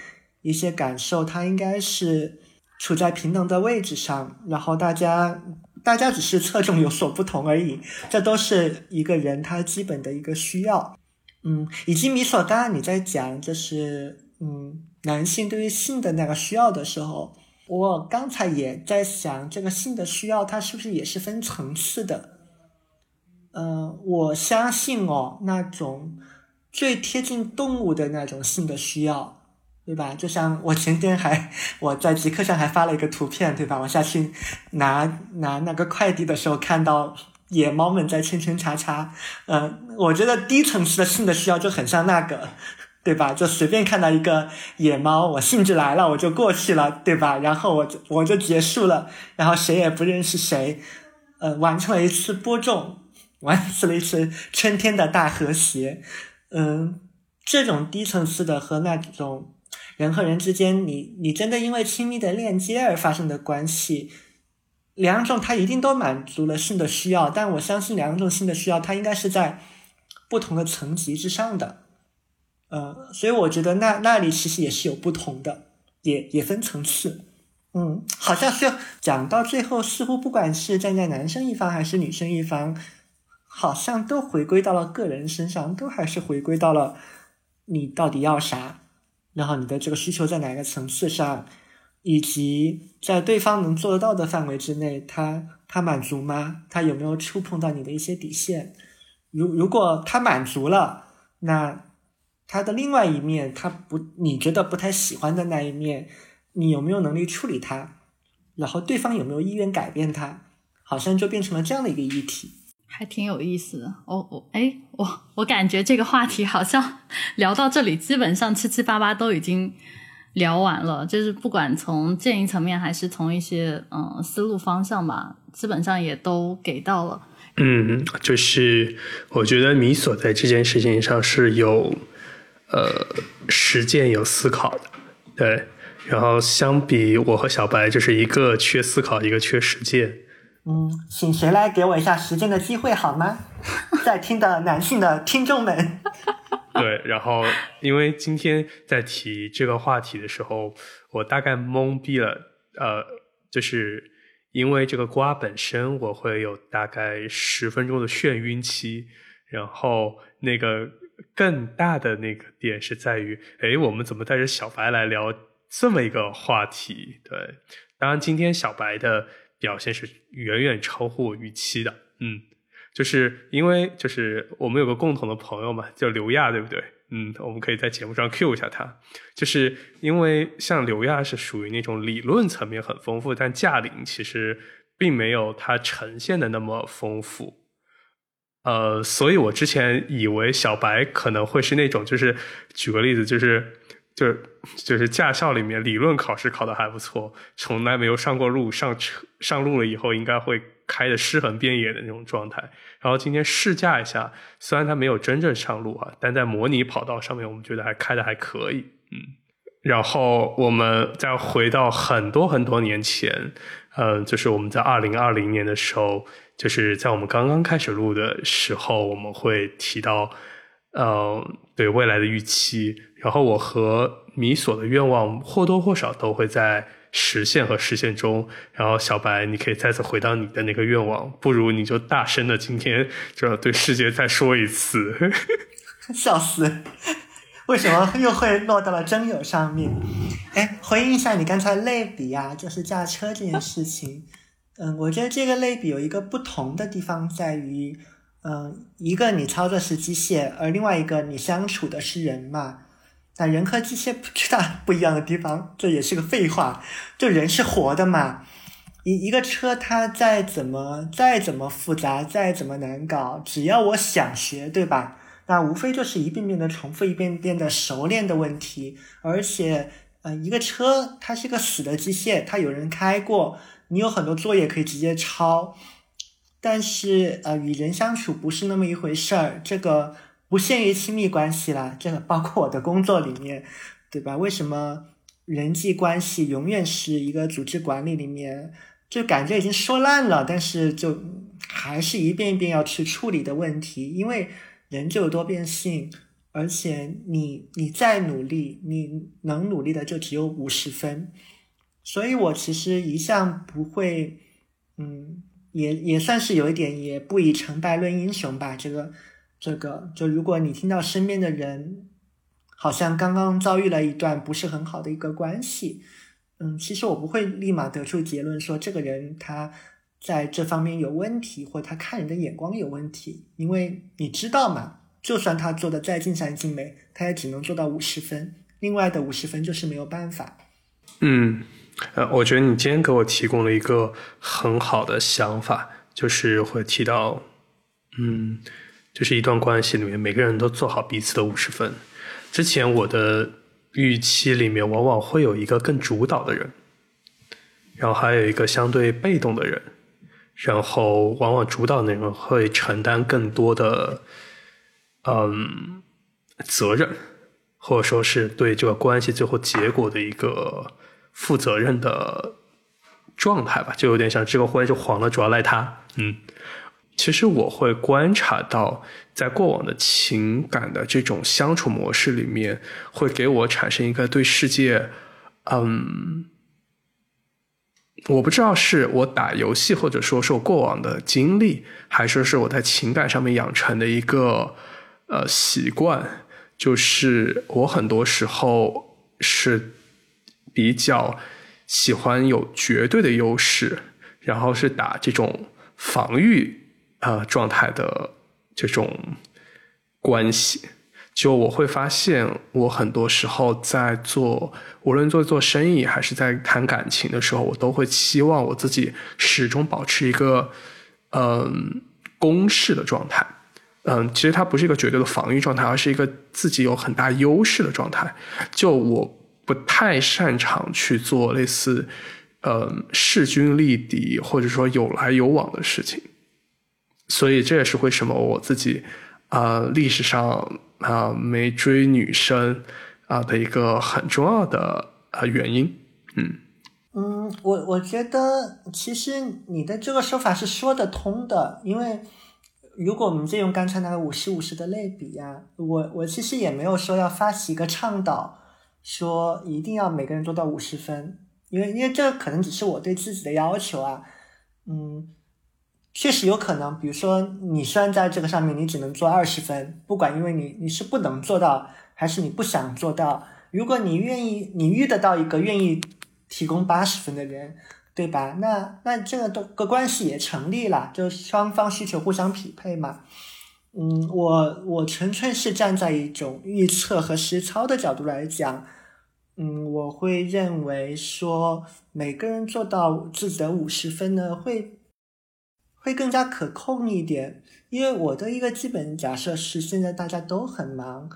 S3: 一些感受，它应该是处在平等的位置上，然后大家大家只是侧重有所不同而已，这都是一个人他基本的一个需要。嗯，以及米索，刚刚你在讲就是嗯，男性对于性的那个需要的时候，我刚才也在想，这个性的需要它是不是也是分层次的？嗯，我相信哦，那种最贴近动物的那种性的需要，对吧？就像我前天还我在极客上还发了一个图片，对吧？我下去拿拿那个快递的时候看到。野猫们在圈圈叉叉，嗯，我觉得低层次的性的需要就很像那个，对吧？就随便看到一个野猫，我兴致来了，我就过去了，对吧？然后我就我就结束了，然后谁也不认识谁，呃，完成了一次播种，完成了一次春天的大和谐，嗯，这种低层次的和那种人和人之间，你你真的因为亲密的链接而发生的关系。两种它一定都满足了性的需要，但我相信两种性的需要它应该是在不同的层级之上的，呃，所以我觉得那那里其实也是有不同的，也也分层次。嗯，好像是讲到最后，似乎不管是站在男生一方还是女生一方，好像都回归到了个人身上，都还是回归到了你到底要啥，然后你的这个需求在哪个层次上。以及在对方能做得到的范围之内，他他满足吗？他有没有触碰到你的一些底线？如如果他满足了，那他的另外一面，他不你觉得不太喜欢的那一面，你有没有能力处理它？然后对方有没有意愿改变它？好像就变成了这样的一个议题，
S1: 还挺有意思的。我我，哎，我我感觉这个话题好像 聊到这里，基本上七七八八都已经。聊完了，就是不管从建议层面还是从一些嗯思路方向吧，基本上也都给到了。
S2: 嗯，就是我觉得米索在这件事情上是有呃实践有思考的，对。然后相比我和小白，就是一个缺思考，一个缺实践。
S3: 嗯，请谁来给我一下时间的机会好吗？在听的男性的听众们。
S2: 对，然后因为今天在提这个话题的时候，我大概懵逼了。呃，就是因为这个瓜本身，我会有大概十分钟的眩晕期。然后那个更大的那个点是在于，哎，我们怎么带着小白来聊这么一个话题？对，当然今天小白的表现是远远超乎我预期的。嗯，就是因为就是我们有个共同的朋友嘛，叫刘亚，对不对？嗯，我们可以在节目上 Q 一下他，就是因为像刘亚是属于那种理论层面很丰富，但驾龄其实并没有他呈现的那么丰富。呃，所以我之前以为小白可能会是那种，就是举个例子，就是就是就是驾校里面理论考试考的还不错，从来没有上过路，上车上路了以后应该会开的尸横遍野的那种状态。然后今天试驾一下，虽然他没有真正上路啊，但在模拟跑道上面，我们觉得还开的还可以。嗯，然后我们再回到很多很多年前，嗯，就是我们在二零二零年的时候。就是在我们刚刚开始录的时候，我们会提到，呃，对未来的预期。然后我和米索的愿望或多或少都会在实现和实现中。然后小白，你可以再次回到你的那个愿望，不如你就大声的今天就要对世界再说一次。
S3: 笑死！为什么又会落到了真友上面？哎，回应一下你刚才类比啊，就是驾车这件事情。嗯，我觉得这个类比有一个不同的地方在于，嗯，一个你操作是机械，而另外一个你相处的是人嘛。那人和机械最大不一样的地方，这也是个废话，就人是活的嘛。一一个车它再怎么再怎么复杂，再怎么难搞，只要我想学，对吧？那无非就是一遍遍的重复，一遍遍的熟练的问题。而且，呃，一个车它是个死的机械，它有人开过。你有很多作业可以直接抄，但是呃，与人相处不是那么一回事儿。这个不限于亲密关系啦，这个包括我的工作里面，对吧？为什么人际关系永远是一个组织管理里面就感觉已经说烂了，但是就还是一遍一遍要去处理的问题？因为人就有多变性，而且你你再努力，你能努力的就只有五十分。所以我其实一向不会，嗯，也也算是有一点，也不以成败论英雄吧。这个，这个，就如果你听到身边的人好像刚刚遭遇了一段不是很好的一个关系，嗯，其实我不会立马得出结论说这个人他在这方面有问题，或他看人的眼光有问题，因为你知道嘛，就算他做的再尽善尽美，他也只能做到五十分，另外的五十分就是没有办法。
S2: 嗯。呃，我觉得你今天给我提供了一个很好的想法，就是会提到，嗯，就是一段关系里面每个人都做好彼此的五十分。之前我的预期里面往往会有一个更主导的人，然后还有一个相对被动的人，然后往往主导的人会承担更多的，嗯，责任，或者说是对这个关系最后结果的一个。负责任的状态吧，就有点像这个婚就黄了，主要赖他。嗯，其实我会观察到，在过往的情感的这种相处模式里面，会给我产生一个对世界，嗯，我不知道是我打游戏，或者说是我过往的经历，还是是我在情感上面养成的一个呃习惯，就是我很多时候是。比较喜欢有绝对的优势，然后是打这种防御呃状态的这种关系。就我会发现，我很多时候在做，无论做做生意还是在谈感情的时候，我都会期望我自己始终保持一个嗯攻势的状态。嗯，其实它不是一个绝对的防御状态，而是一个自己有很大优势的状态。就我。不太擅长去做类似，呃，势均力敌或者说有来有往的事情，所以这也是为什么我自己啊历史上啊没追女生啊的一个很重要的啊原因。
S3: 嗯嗯，我我觉得其实你的这个说法是说得通的，因为如果我们借用刚才那个五十五十的类比呀，我我其实也没有说要发起一个倡导。说一定要每个人做到五十分，因为因为这可能只是我对自己的要求啊，嗯，确实有可能，比如说你虽然在这个上面你只能做二十分，不管因为你你是不能做到，还是你不想做到，如果你愿意，你遇得到一个愿意提供八十分的人，对吧？那那这个都个关系也成立了，就双方需求互相匹配嘛。嗯，我我纯粹是站在一种预测和实操的角度来讲，嗯，我会认为说每个人做到自己的五十分呢，会会更加可控一点。因为我的一个基本假设是，现在大家都很忙，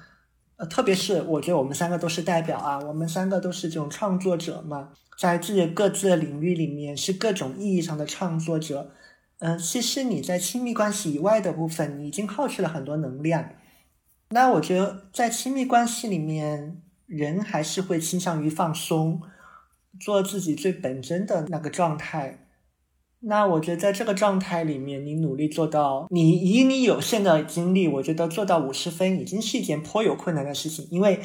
S3: 呃，特别是我觉得我们三个都是代表啊，我们三个都是这种创作者嘛，在自己各自的领域里面是各种意义上的创作者。嗯，其实你在亲密关系以外的部分，你已经耗去了很多能量。那我觉得在亲密关系里面，人还是会倾向于放松，做自己最本真的那个状态。那我觉得在这个状态里面，你努力做到，你以你有限的精力，我觉得做到五十分已经是一件颇有困难的事情，因为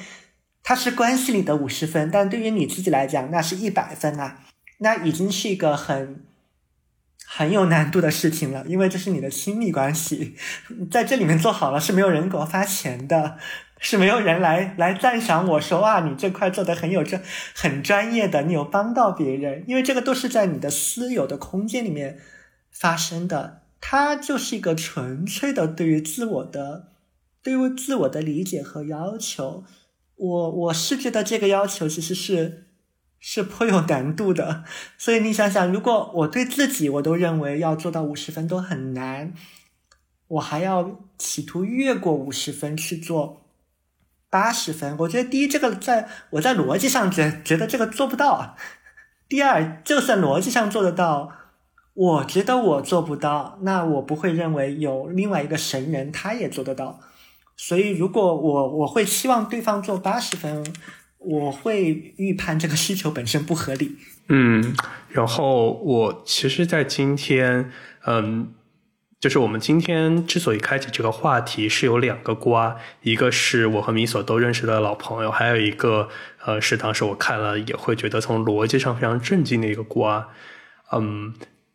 S3: 它是关系里的五十分，但对于你自己来讲，那是一百分啊，那已经是一个很。很有难度的事情了，因为这是你的亲密关系，在这里面做好了是没有人给我发钱的，是没有人来来赞赏我说啊，你这块做的很有这很专业的，你有帮到别人，因为这个都是在你的私有的空间里面发生的，它就是一个纯粹的对于自我的对于自我的理解和要求，我我是觉得这个要求其实是。是颇有难度的，所以你想想，如果我对自己我都认为要做到五十分都很难，我还要企图越过五十分去做八十分，我觉得第一，这个在我在逻辑上觉觉得这个做不到；第二，就算逻辑上做得到，我觉得我做不到，那我不会认为有另外一个神人他也做得到。所以，如果我我会期望对方做八十分。我会预判这个需求本身不合理。
S2: 嗯，然后我其实，在今天，嗯，就是我们今天之所以开启这个话题，是有两个瓜，一个是我和米索都认识的老朋友，还有一个，呃，是当时我看了也会觉得从逻辑上非常震惊的一个瓜。嗯，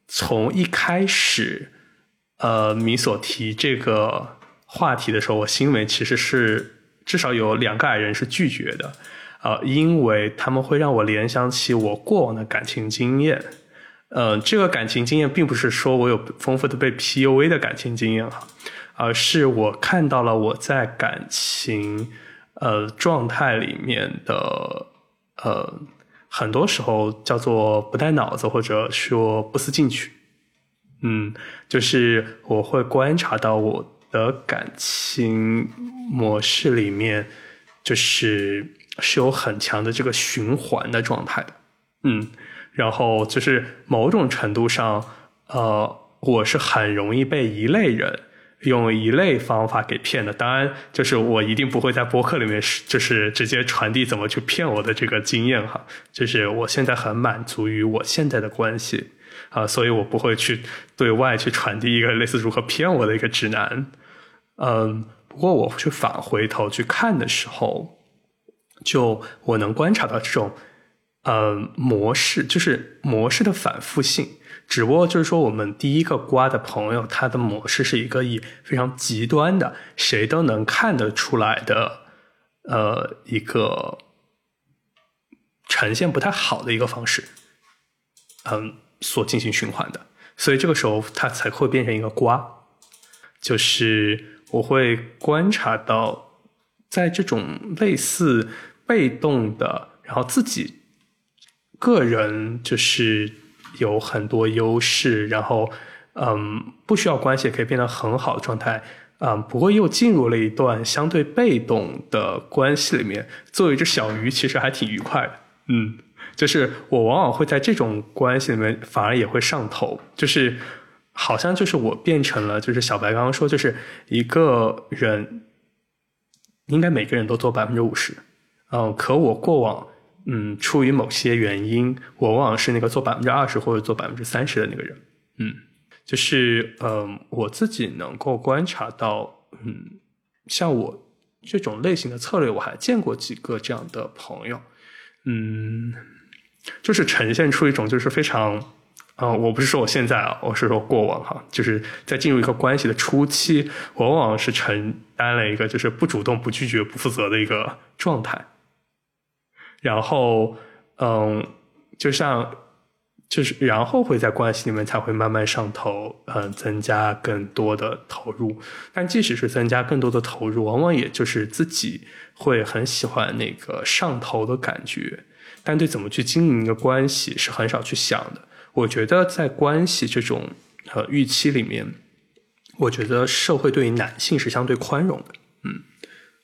S2: 从一开始，呃，米索提这个话题的时候，我心里其实是至少有两个矮人是拒绝的。呃，因为他们会让我联想起我过往的感情经验，呃，这个感情经验并不是说我有丰富的被 PUA 的感情经验哈，而是我看到了我在感情呃状态里面的呃，很多时候叫做不带脑子或者说不思进取，嗯，就是我会观察到我的感情模式里面就是。是有很强的这个循环的状态的，嗯，然后就是某种程度上，呃，我是很容易被一类人用一类方法给骗的。当然，就是我一定不会在博客里面就是直接传递怎么去骗我的这个经验哈。就是我现在很满足于我现在的关系啊，所以我不会去对外去传递一个类似如何骗我的一个指南。嗯，不过我去返回头去看的时候。就我能观察到这种，呃，模式就是模式的反复性，只不过就是说，我们第一个瓜的朋友，他的模式是一个以非常极端的，谁都能看得出来的，呃，一个呈现不太好的一个方式，嗯，所进行循环的，所以这个时候它才会变成一个瓜，就是我会观察到，在这种类似。被动的，然后自己个人就是有很多优势，然后嗯，不需要关系也可以变得很好的状态，嗯，不过又进入了一段相对被动的关系里面，作为一只小鱼，其实还挺愉快的，嗯，就是我往往会在这种关系里面反而也会上头，就是好像就是我变成了，就是小白刚刚说，就是一个人应该每个人都做百分之五十。嗯，可我过往，嗯，出于某些原因，我往往是那个做百分之二十或者做百分之三十的那个人。嗯，就是，嗯，我自己能够观察到，嗯，像我这种类型的策略，我还见过几个这样的朋友，嗯，就是呈现出一种就是非常，啊，我不是说我现在啊，我是说过往哈，就是在进入一个关系的初期，往往是承担了一个就是不主动、不拒绝、不负责的一个状态。然后，嗯，就像，就是然后会在关系里面才会慢慢上头，嗯，增加更多的投入。但即使是增加更多的投入，往往也就是自己会很喜欢那个上头的感觉，但对怎么去经营一个关系是很少去想的。我觉得在关系这种呃预期里面，我觉得社会对于男性是相对宽容的，嗯，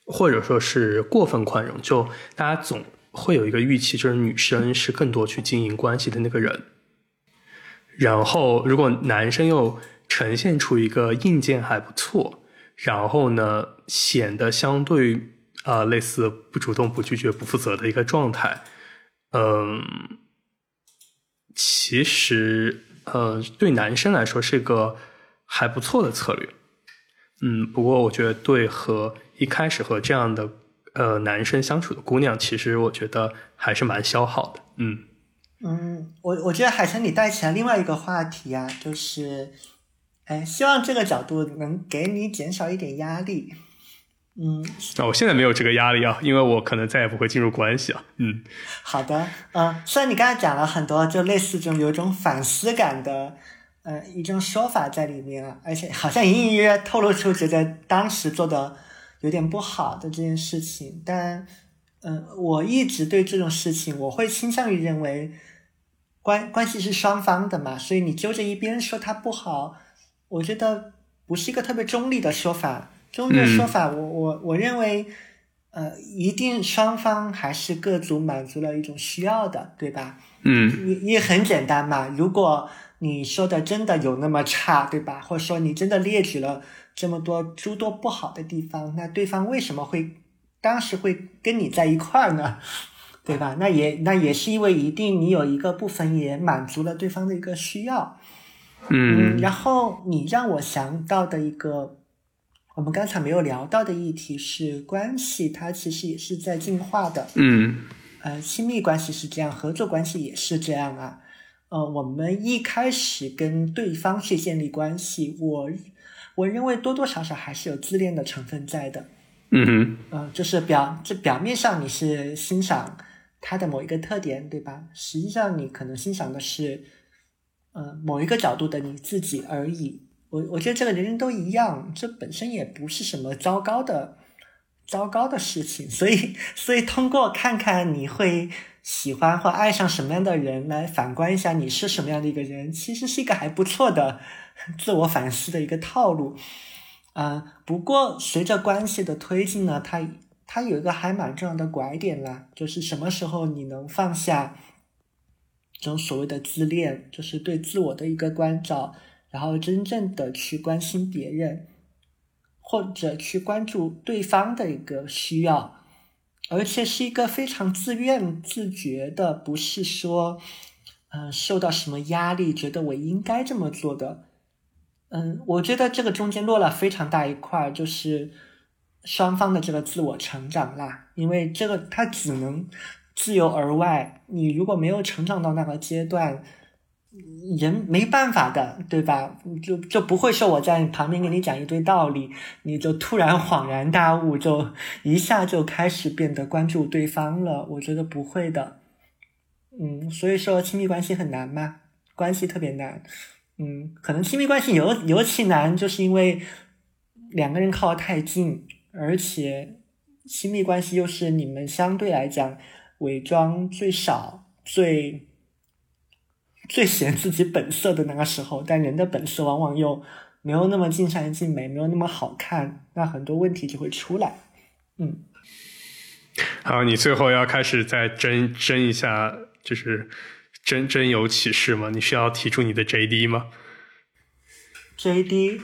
S2: 或者说是过分宽容，就大家总。会有一个预期，就是女生是更多去经营关系的那个人。然后，如果男生又呈现出一个硬件还不错，然后呢，显得相对啊类似不主动、不拒绝、不负责的一个状态，嗯，其实呃对男生来说是一个还不错的策略。嗯，不过我觉得对和一开始和这样的。呃，男生相处的姑娘，其实我觉得还是蛮消耗的。
S3: 嗯嗯，我我觉得海晨你带起来另外一个话题啊，就是，哎，希望这个角度能给你减少一点压力。嗯，
S2: 那我现在没有这个压力啊，因为我可能再也不会进入关系啊。嗯，
S3: 好的，嗯，虽然你刚才讲了很多，就类似这种有一种反思感的，呃，一种说法在里面啊，而且好像隐隐约约透露出觉得当时做的。有点不好的这件事情，但，嗯，我一直对这种事情，我会倾向于认为，关关系是双方的嘛，所以你揪着一边说他不好，我觉得不是一个特别中立的说法。中立的说法，我我我认为，呃，一定双方还是各组满足了一种需要的，对吧？
S2: 嗯，
S3: 也也很简单嘛，如果你说的真的有那么差，对吧？或者说你真的列举了。这么多诸多不好的地方，那对方为什么会当时会跟你在一块儿呢？对吧？那也那也是因为一定你有一个部分也满足了对方的一个需要。
S2: 嗯，
S3: 然后你让我想到的一个我们刚才没有聊到的议题是关系，它其实也是在进化的。
S2: 嗯，
S3: 呃，亲密关系是这样，合作关系也是这样啊。呃，我们一开始跟对方去建立关系，我。我认为多多少少还是有自恋的成分在的，
S2: 嗯哼，
S3: 嗯，就是表这表面上你是欣赏他的某一个特点，对吧？实际上你可能欣赏的是，呃，某一个角度的你自己而已。我我觉得这个人人都一样，这本身也不是什么糟糕的糟糕的事情。所以，所以通过看看你会喜欢或爱上什么样的人，来反观一下你是什么样的一个人，其实是一个还不错的。自我反思的一个套路，啊，不过随着关系的推进呢，它它有一个还蛮重要的拐点啦，就是什么时候你能放下这种所谓的自恋，就是对自我的一个关照，然后真正的去关心别人，或者去关注对方的一个需要，而且是一个非常自愿自觉的，不是说，嗯，受到什么压力，觉得我应该这么做的。嗯，我觉得这个中间落了非常大一块，就是双方的这个自我成长啦。因为这个它只能自由而外，你如果没有成长到那个阶段，人没办法的，对吧？就就不会说我在旁边给你讲一堆道理，你就突然恍然大悟，就一下就开始变得关注对方了。我觉得不会的。嗯，所以说亲密关系很难嘛？关系特别难。嗯，可能亲密关系尤尤其难，就是因为两个人靠得太近，而且亲密关系又是你们相对来讲伪装最少、最最显自己本色的那个时候，但人的本色往往又没有那么尽善尽美，没有那么好看，那很多问题就会出来。嗯，
S2: 好，你最后要开始再争争一下，就是。真真有启示吗？你需要提出你的 JD 吗
S3: ？JD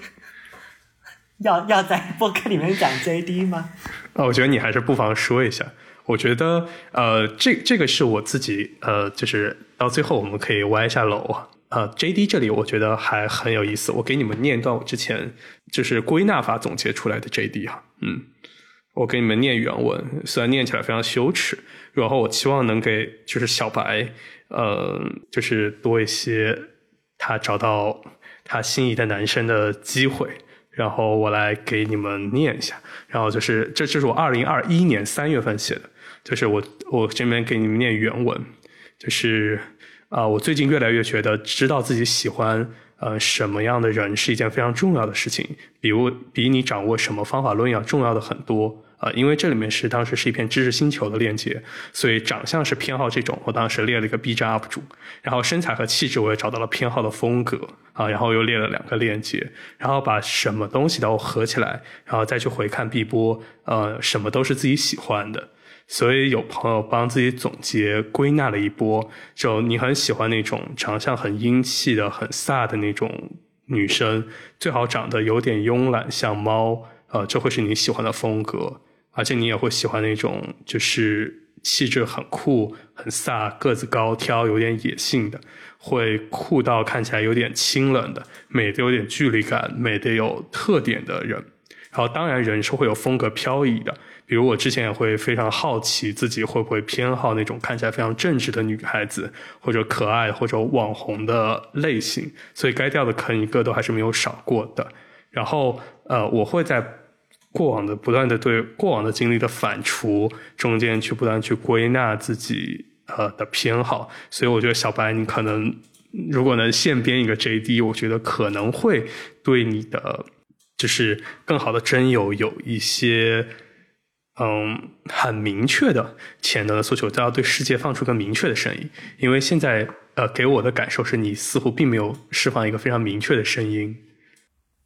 S3: 要要在播客里面讲 JD 吗？
S2: 啊，我觉得你还是不妨说一下。我觉得呃，这这个是我自己呃，就是到最后我们可以歪一下楼啊。JD 这里我觉得还很有意思，我给你们念一段我之前就是归纳法总结出来的 JD 哈。嗯，我给你们念原文，虽然念起来非常羞耻，然后我期望能给就是小白。呃，就是多一些他找到他心仪的男生的机会，然后我来给你们念一下。然后就是，这就是我二零二一年三月份写的，就是我我这边给你们念原文。就是啊，我最近越来越觉得知道自己喜欢呃什么样的人是一件非常重要的事情，比如比你掌握什么方法论要重要的很多。啊，因为这里面是当时是一片知识星球的链接，所以长相是偏好这种。我当时列了一个 B 站 UP 主，然后身材和气质我也找到了偏好的风格啊，然后又列了两个链接，然后把什么东西都合起来，然后再去回看 B 波，呃，什么都是自己喜欢的。所以有朋友帮自己总结归纳了一波，就你很喜欢那种长相很英气的、很飒的那种女生，最好长得有点慵懒像猫，呃，这会是你喜欢的风格。而且你也会喜欢那种，就是气质很酷、很飒、个子高挑、有点野性的，会酷到看起来有点清冷的，美的有点距离感、美的有特点的人。然后当然人是会有风格漂移的，比如我之前也会非常好奇自己会不会偏好那种看起来非常正直的女孩子，或者可爱或者网红的类型，所以该掉的坑一个都还是没有少过的。然后呃，我会在。过往的不断的对过往的经历的反刍中间去不断去归纳自己呃的偏好，所以我觉得小白你可能如果能现编一个 JD，我觉得可能会对你的就是更好的真友有一些嗯很明确的潜能的诉求，都要对世界放出个明确的声音，因为现在呃给我的感受是你似乎并没有释放一个非常明确的声音。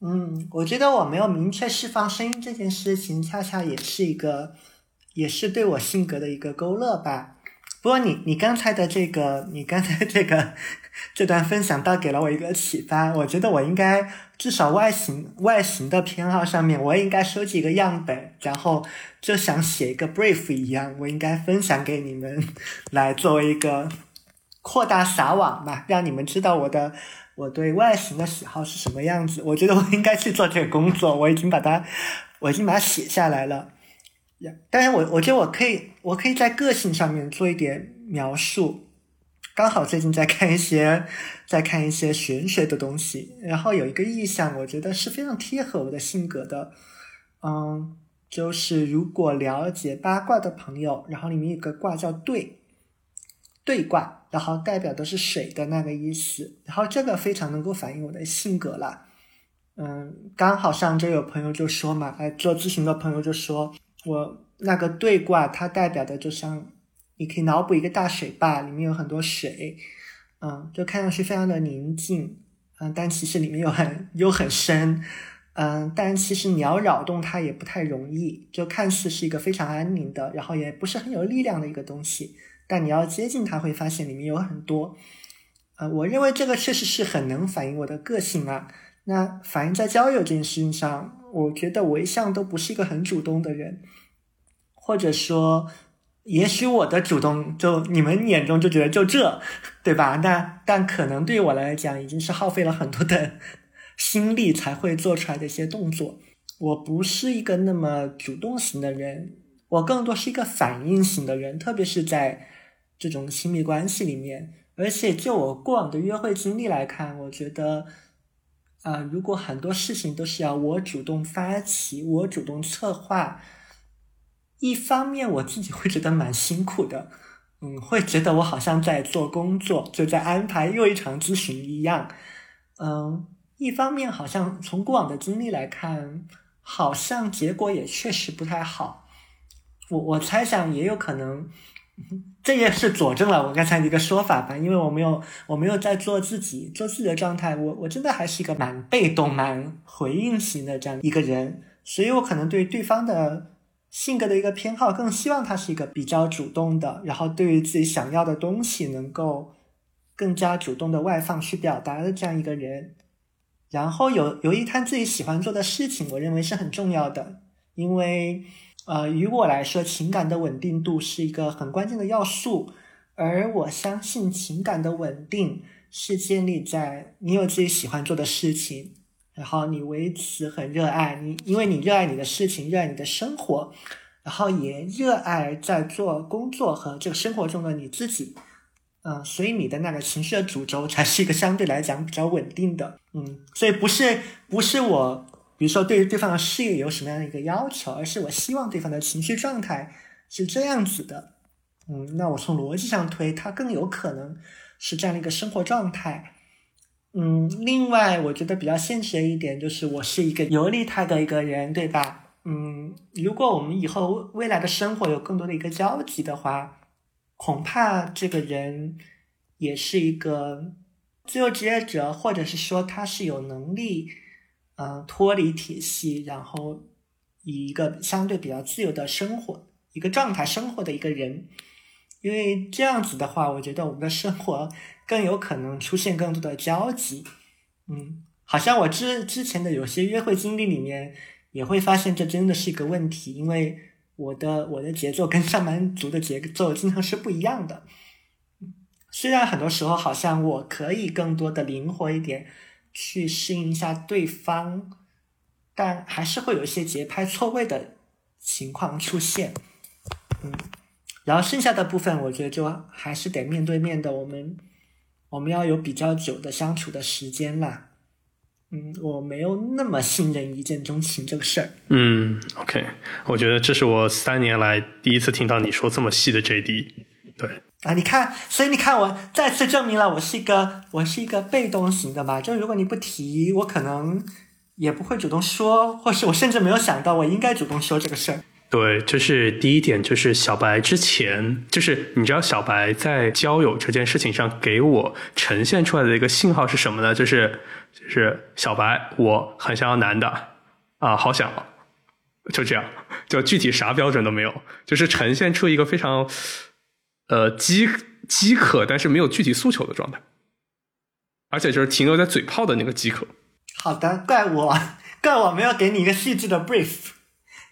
S3: 嗯，我觉得我没有明确释放声音这件事情，恰恰也是一个，也是对我性格的一个勾勒吧。不过你你刚才的这个，你刚才这个这段分享倒给了我一个启发。我觉得我应该至少外形外形的偏好上面，我也应该收集一个样本，然后就想写一个 brief 一样，我应该分享给你们，来作为一个扩大撒网吧，让你们知道我的。我对外形的喜好是什么样子？我觉得我应该去做这个工作。我已经把它，我已经把它写下来了。但是我我觉得我可以，我可以在个性上面做一点描述。刚好最近在看一些，在看一些玄学的东西，然后有一个意象，我觉得是非常贴合我的性格的。嗯，就是如果了解八卦的朋友，然后里面有个卦叫兑。兑卦，然后代表的是水的那个意思，然后这个非常能够反映我的性格了。嗯，刚好上周有朋友就说嘛，来做咨询的朋友就说我那个兑卦，它代表的就像你可以脑补一个大水坝，里面有很多水，嗯，就看上去非常的宁静，嗯，但其实里面又很又很深，嗯，但其实你要扰动它也不太容易，就看似是一个非常安宁的，然后也不是很有力量的一个东西。但你要接近它，会发现里面有很多，呃，我认为这个确实是很能反映我的个性啊。那反映在交友这件事情上，我觉得我一向都不是一个很主动的人，或者说，也许我的主动就你们眼中就觉得就这，对吧？那但可能对于我来讲，已经是耗费了很多的心力才会做出来的一些动作。我不是一个那么主动型的人，我更多是一个反应型的人，特别是在。这种亲密关系里面，而且就我过往的约会经历来看，我觉得，啊，如果很多事情都是要我主动发起，我主动策划，一方面我自己会觉得蛮辛苦的，嗯，会觉得我好像在做工作，就在安排又一场咨询一样，嗯，一方面好像从过往的经历来看，好像结果也确实不太好，我我猜想也有可能。这也是佐证了我刚才的一个说法吧，因为我没有，我没有在做自己，做自己的状态，我我真的还是一个蛮被动、蛮回应型的这样一个人，所以我可能对对方的性格的一个偏好，更希望他是一个比较主动的，然后对于自己想要的东西能够更加主动的外放去表达的这样一个人，然后有有一摊自己喜欢做的事情，我认为是很重要的，因为。呃，于我来说，情感的稳定度是一个很关键的要素，而我相信情感的稳定是建立在你有自己喜欢做的事情，然后你为此很热爱你，因为你热爱你的事情，热爱你的生活，然后也热爱在做工作和这个生活中的你自己，嗯，所以你的那个情绪的主轴才是一个相对来讲比较稳定的，嗯，所以不是不是我。比如说，对于对方的事业有什么样的一个要求，而是我希望对方的情绪状态是这样子的，嗯，那我从逻辑上推，他更有可能是这样的一个生活状态。嗯，另外我觉得比较现实的一点就是，我是一个游离态的一个人，对吧？嗯，如果我们以后未来的生活有更多的一个交集的话，恐怕这个人也是一个自由职业者，或者是说他是有能力，嗯，脱离体系，然后以一个相对比较自由的生活一个状态生活的一个人。因为这样子的话，我觉得我们的生活更有可能出现更多的交集。嗯，好像我之之前的有些约会经历里面，也会发现这真的是一个问题，因为我的我的节奏跟上班族的节奏经常是不一样的。虽然很多时候好像我可以更多的灵活一点去适应一下对方，但还是会有一些节拍错位的情况出现。嗯。然后剩下的部分，我觉得就还是得面对面的，我们我们要有比较久的相处的时间啦。嗯，我没有那么信任一见钟情这个事儿。
S2: 嗯，OK，我觉得这是我三年来第一次听到你说这么细的 JD。对
S3: 啊，你看，所以你看，我再次证明了我是一个我是一个被动型的嘛。就如果你不提，我可能也不会主动说，或是我甚至没有想到我应该主动说这个事儿。
S2: 对，就是第一点，就是小白之前，就是你知道小白在交友这件事情上给我呈现出来的一个信号是什么呢？就是就是小白，我很想要男的啊，好想，就这样，就具体啥标准都没有，就是呈现出一个非常呃饥饥渴，但是没有具体诉求的状态，而且就是停留在嘴炮的那个饥渴。
S3: 好的，怪我，怪我没有给你一个细致的 brief。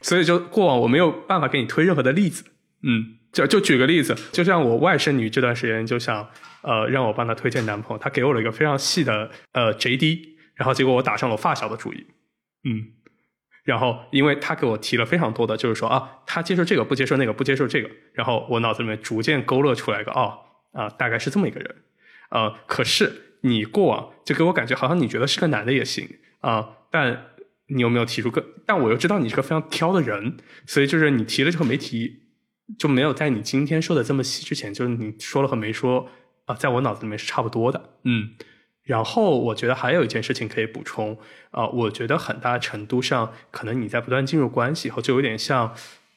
S2: 所以就过往我没有办法给你推任何的例子，嗯，就就举个例子，就像我外甥女这段时间就想呃让我帮她推荐男朋友，她给我了一个非常细的呃 JD，然后结果我打上了发小的主意，嗯，然后因为他给我提了非常多的，就是说啊他接受这个不接受那个不接受这个，然后我脑子里面逐渐勾勒出来一个哦啊大概是这么一个人，呃可是你过往就给我感觉好像你觉得是个男的也行啊，但。你有没有提出个？但我又知道你是个非常挑的人，所以就是你提了之后没提，就没有在你今天说的这么细之前，就是你说了和没说啊，在我脑子里面是差不多的。嗯，然后我觉得还有一件事情可以补充啊，我觉得很大程度上，可能你在不断进入关系以后，就有点像，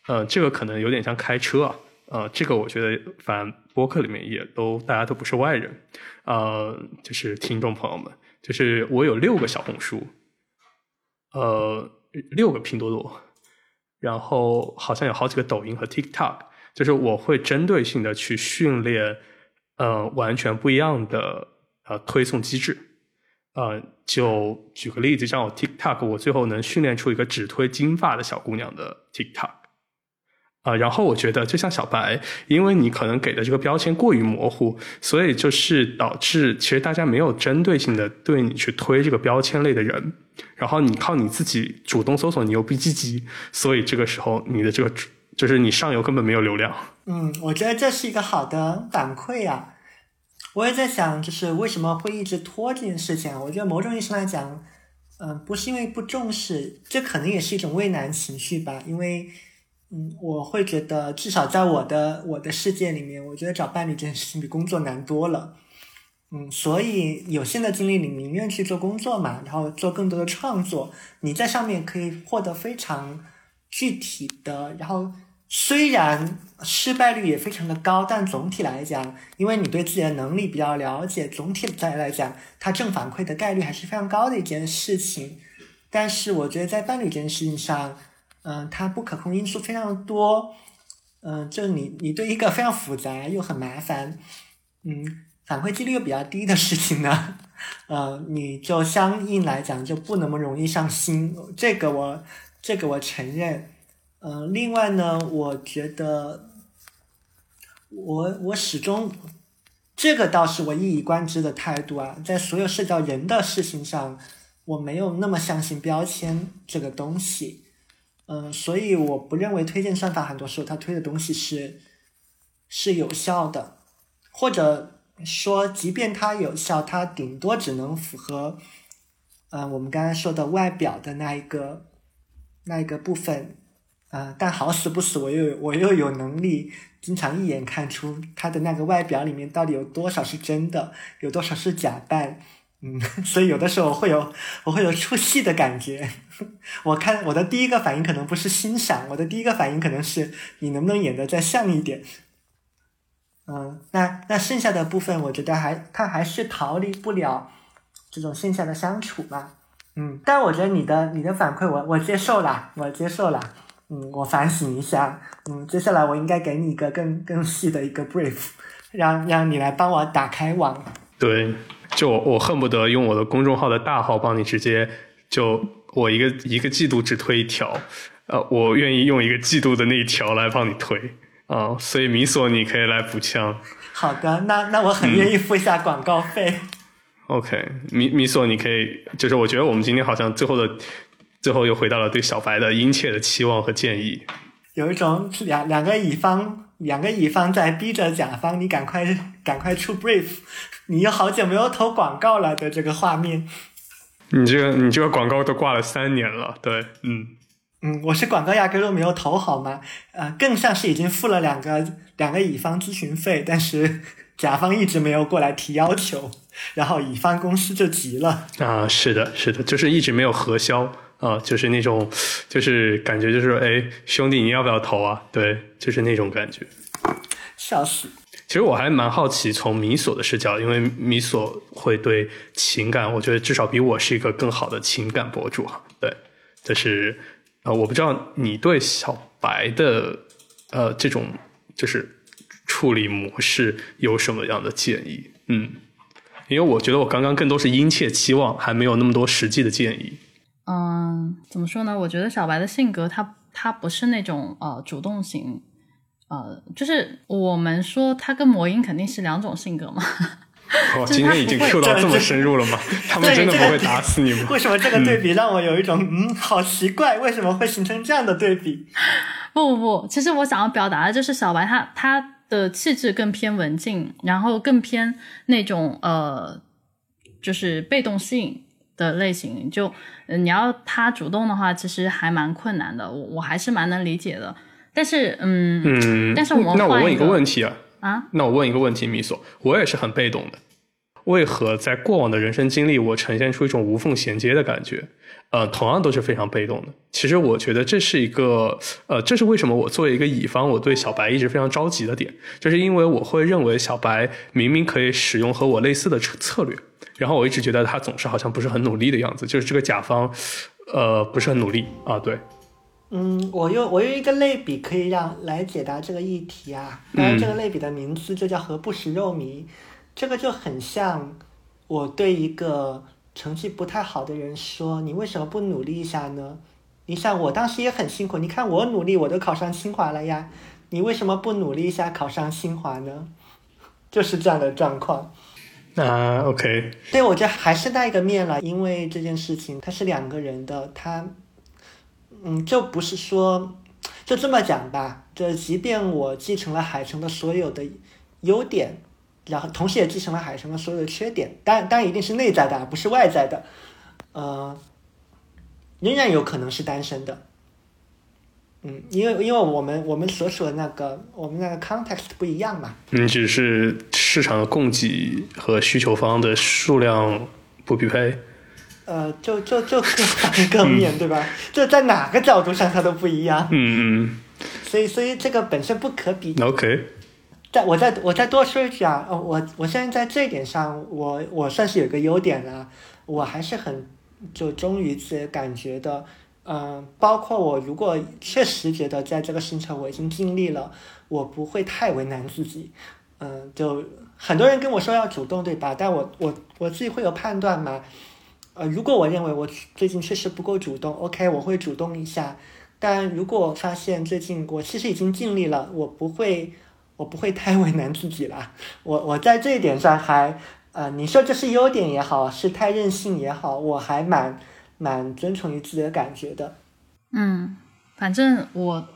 S2: 呃，这个可能有点像开车啊，呃，这个我觉得反正播客里面也都大家都不是外人，呃，就是听众朋友们，就是我有六个小红书。呃，六个拼多多，然后好像有好几个抖音和 TikTok，就是我会针对性的去训练，呃，完全不一样的呃推送机制，呃，就举个例子，像我 TikTok，我最后能训练出一个只推金发的小姑娘的 TikTok。啊，然后我觉得就像小白，因为你可能给的这个标签过于模糊，所以就是导致其实大家没有针对性的对你去推这个标签类的人，然后你靠你自己主动搜索，你又不积极，所以这个时候你的这个就是你上游根本没有流量。
S3: 嗯，我觉得这是一个好的反馈呀。我也在想，就是为什么会一直拖这件事情？我觉得某种意义上来讲，嗯，不是因为不重视，这可能也是一种畏难情绪吧，因为。嗯，我会觉得，至少在我的我的世界里面，我觉得找伴侣这件事情比工作难多了。嗯，所以有限的精力，你宁愿去做工作嘛，然后做更多的创作。你在上面可以获得非常具体的，然后虽然失败率也非常的高，但总体来讲，因为你对自己的能力比较了解，总体再来讲，它正反馈的概率还是非常高的一件事情。但是我觉得在伴侣这件事情上，嗯，它不可控因素非常多，嗯，就你你对一个非常复杂又很麻烦，嗯，反馈几率又比较低的事情呢，呃，你就相应来讲就不那么容易上心，这个我这个我承认，嗯，另外呢，我觉得我我始终这个倒是我一以贯之的态度啊，在所有涉及到人的事情上，我没有那么相信标签这个东西。嗯，所以我不认为推荐算法很多时候它推的东西是是有效的，或者说，即便它有效，它顶多只能符合，嗯，我们刚才说的外表的那一个那一个部分，啊，但好死不死，我又我又有能力经常一眼看出他的那个外表里面到底有多少是真的，有多少是假扮。嗯，所以有的时候我会有我会有出戏的感觉。我看我的第一个反应可能不是欣赏，我的第一个反应可能是你能不能演得再像一点。嗯，那那剩下的部分，我觉得还他还是逃离不了这种线下的相处嘛。嗯，但我觉得你的你的反馈我我接受了，我接受了。嗯，我反省一下。嗯，接下来我应该给你一个更更细的一个 brief，让让你来帮我打开网。
S2: 对。就我恨不得用我的公众号的大号帮你直接就我一个一个季度只推一条，呃，我愿意用一个季度的那一条来帮你推啊，所以米索你可以来补枪。
S3: 好的，那那我很愿意付一下广告费。
S2: OK，米米索你可以，就是我觉得我们今天好像最后的最后又回到了对小白的殷切的期望和建议。
S3: 有一种两两个乙方两个乙方在逼着甲方，你赶快 赶快出 brief。你又好久没有投广告了的这个画面，
S2: 你这个你这个广告都挂了三年了，对，嗯
S3: 嗯，我是广告压根都没有投好吗？呃，更像是已经付了两个两个乙方咨询费，但是 甲方一直没有过来提要求，然后乙方公司就急了
S2: 啊，是的，是的，就是一直没有核销啊，就是那种，就是感觉就是哎，兄弟你要不要投啊？对，就是那种感觉，
S3: 笑死。
S2: 其实我还蛮好奇，从米索的视角，因为米索会对情感，我觉得至少比我是一个更好的情感博主哈。对，就是呃，我不知道你对小白的呃这种就是处理模式有什么样的建议？嗯，因为我觉得我刚刚更多是殷切期望，还没有那么多实际的建议。
S1: 嗯，怎么说呢？我觉得小白的性格，他他不是那种呃主动型。呃，就是我们说他跟魔音肯定是两种性格嘛。
S2: 哦，今天已经 Q 到这么深入了吗？他们真的不会打死你吗？
S3: 为什么这个对比让我有一种嗯，好奇怪？为什么会形成这样的对比？
S1: 不不不，其实我想要表达的就是小白他他的气质更偏文静，然后更偏那种呃，就是被动吸引的类型。就你要他主动的话，其实还蛮困难的。我我还是蛮能理解的。但是，嗯嗯，但是我
S2: 那我问一个问题啊
S1: 啊，
S2: 那我问一个问题，米索，我也是很被动的，为何在过往的人生经历，我呈现出一种无缝衔接的感觉？呃，同样都是非常被动的。其实我觉得这是一个，呃，这是为什么我作为一个乙方，我对小白一直非常着急的点，就是因为我会认为小白明明可以使用和我类似的策策略，然后我一直觉得他总是好像不是很努力的样子，就是这个甲方，呃，不是很努力啊，对。
S3: 嗯，我用我用一个类比可以让来解答这个议题啊。当然，这个类比的名字就叫“何不食肉糜”。这个就很像我对一个成绩不太好的人说：“你为什么不努力一下呢？”你想，我当时也很辛苦，你看我努力，我都考上清华了呀。你为什么不努力一下考上清华呢？就是这样的状况。
S2: 那 OK。
S3: 对，我觉得还是那个面了，因为这件事情它是两个人的，他。嗯，就不是说就这么讲吧。就即便我继承了海城的所有的优点，然后同时也继承了海城的所有的缺点，但但一定是内在的，不是外在的。呃，仍然有可能是单身的。嗯，因为因为我们我们所处的那个我们那个 context 不一样嘛。
S2: 你，只是市场的供给和需求方的数量不匹配。
S3: 呃，就就就各方各面对吧？这在哪个角度上它都不一样。
S2: 嗯嗯。
S3: 所以所以这个本身不可比。
S2: OK。
S3: 再我再我再多说一句啊，呃，我我现在在这一点上，我我算是有个优点了，我还是很就忠于自己感觉的。嗯，包括我如果确实觉得在这个行程我已经尽力了，我不会太为难自己。嗯，就很多人跟我说要主动，对吧？但我我我自己会有判断嘛。呃，如果我认为我最近确实不够主动，OK，我会主动一下。但如果我发现最近我其实已经尽力了，我不会，我不会太为难自己了。我我在这一点上还，呃，你说这是优点也好，是太任性也好，我还蛮蛮遵从于自己的感觉的。
S1: 嗯，反正我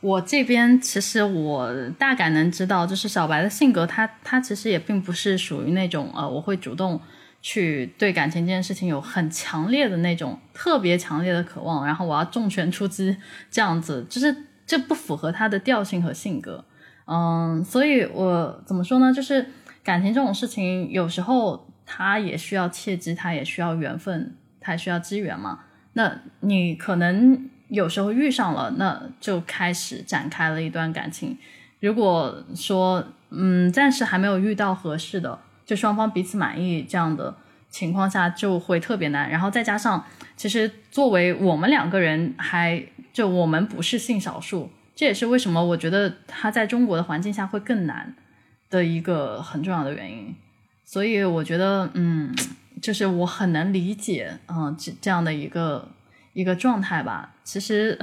S1: 我这边其实我大概能知道，就是小白的性格，他他其实也并不是属于那种呃，我会主动。去对感情这件事情有很强烈的那种特别强烈的渴望，然后我要重拳出击这样子，就是这不符合他的调性和性格。嗯，所以我怎么说呢？就是感情这种事情，有时候它也需要契机，它也需要缘分，他需要机缘嘛。那你可能有时候遇上了，那就开始展开了一段感情。如果说嗯，暂时还没有遇到合适的。就双方彼此满意这样的情况下就会特别难，然后再加上其实作为我们两个人还就我们不是性少数，这也是为什么我觉得他在中国的环境下会更难的一个很重要的原因。所以我觉得嗯，就是我很能理解嗯这这样的一个一个状态吧。其实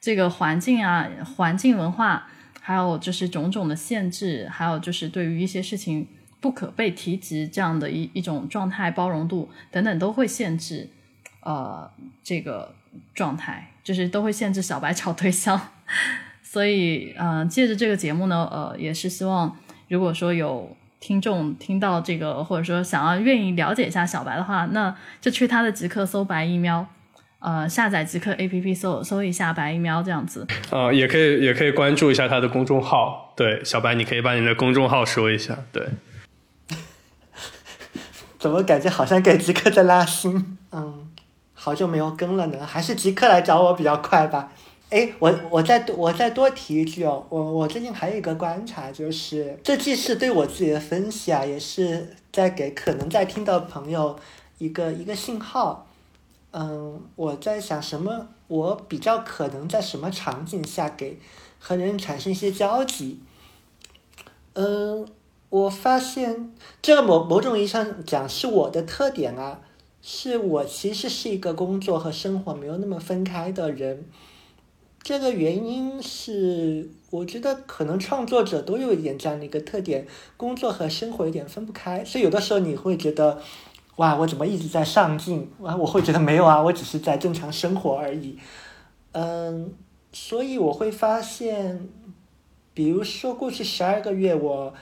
S1: 这个环境啊，环境文化，还有就是种种的限制，还有就是对于一些事情。不可被提及这样的一一种状态，包容度等等都会限制，呃，这个状态就是都会限制小白找对象。所以，嗯，借着这个节目呢，呃，也是希望，如果说有听众听到这个，或者说想要愿意了解一下小白的话，那就去他的极客搜白疫喵，呃，下载极客 A P P 搜搜一下白疫喵这样子。
S2: 啊，也可以也可以关注一下他的公众号。对，小白，你可以把你的公众号说一下。对。
S3: 怎么感觉好像给极客在拉新？嗯，好久没有更了呢，还是极客来找我比较快吧。哎，我我再我再多提一句哦，我我最近还有一个观察，就是这既是对我自己的分析啊，也是在给可能在听的朋友一个一个信号。嗯，我在想什么？我比较可能在什么场景下给和人产生一些交集？嗯。我发现，这某某种意义上讲是我的特点啊，是我其实是一个工作和生活没有那么分开的人。这个原因是，我觉得可能创作者都有一点这样的一个特点，工作和生活有点分不开。所以有的时候你会觉得，哇，我怎么一直在上进？啊，我会觉得没有啊，我只是在正常生活而已。嗯，所以我会发现，比如说过去十二个月我。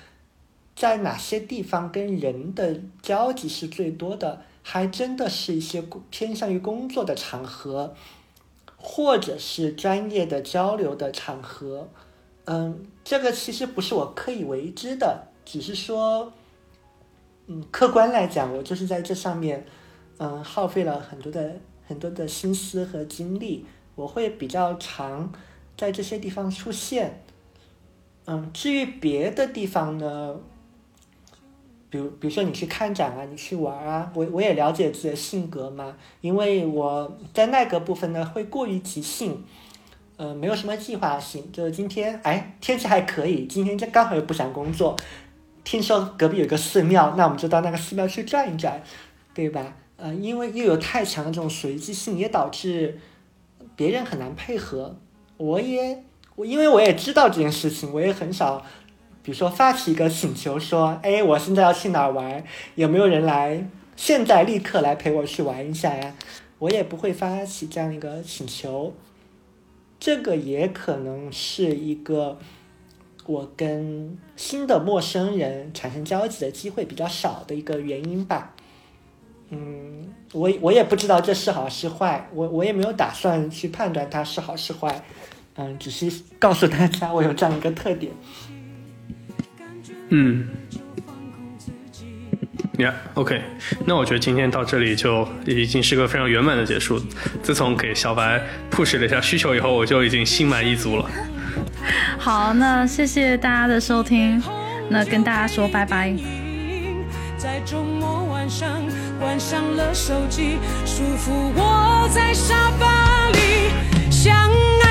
S3: 在哪些地方跟人的交集是最多的？还真的是一些偏向于工作的场合，或者是专业的交流的场合。嗯，这个其实不是我刻意为之的，只是说，嗯，客观来讲，我就是在这上面，嗯，耗费了很多的很多的心思和精力。我会比较常在这些地方出现。嗯，至于别的地方呢？比如，比如说你去看展啊，你去玩啊，我我也了解自己的性格嘛，因为我在那个部分呢会过于即兴，呃，没有什么计划性，就是今天哎天气还可以，今天这刚好又不想工作，听说隔壁有个寺庙，那我们就到那个寺庙去转一转，对吧？呃，因为又有太强的这种随机性，也导致别人很难配合，我也我因为我也知道这件事情，我也很少。比如说发起一个请求，说，哎，我现在要去哪儿玩？有没有人来？现在立刻来陪我去玩一下呀？我也不会发起这样一个请求。这个也可能是一个我跟新的陌生人产生交集的机会比较少的一个原因吧。嗯，我我也不知道这是好是坏，我我也没有打算去判断它是好是坏。嗯，只是告诉大家我有这样一个特点。
S2: 嗯，Yeah，OK，那我觉得今天到这里就已经是个非常圆满的结束。自从给小白 push 了一下需求以后，我就已经心满意足了。
S1: 好，那谢谢大家的收听，那跟大家说拜拜。在周末晚上关上了手机，舒服窝在沙发里，相爱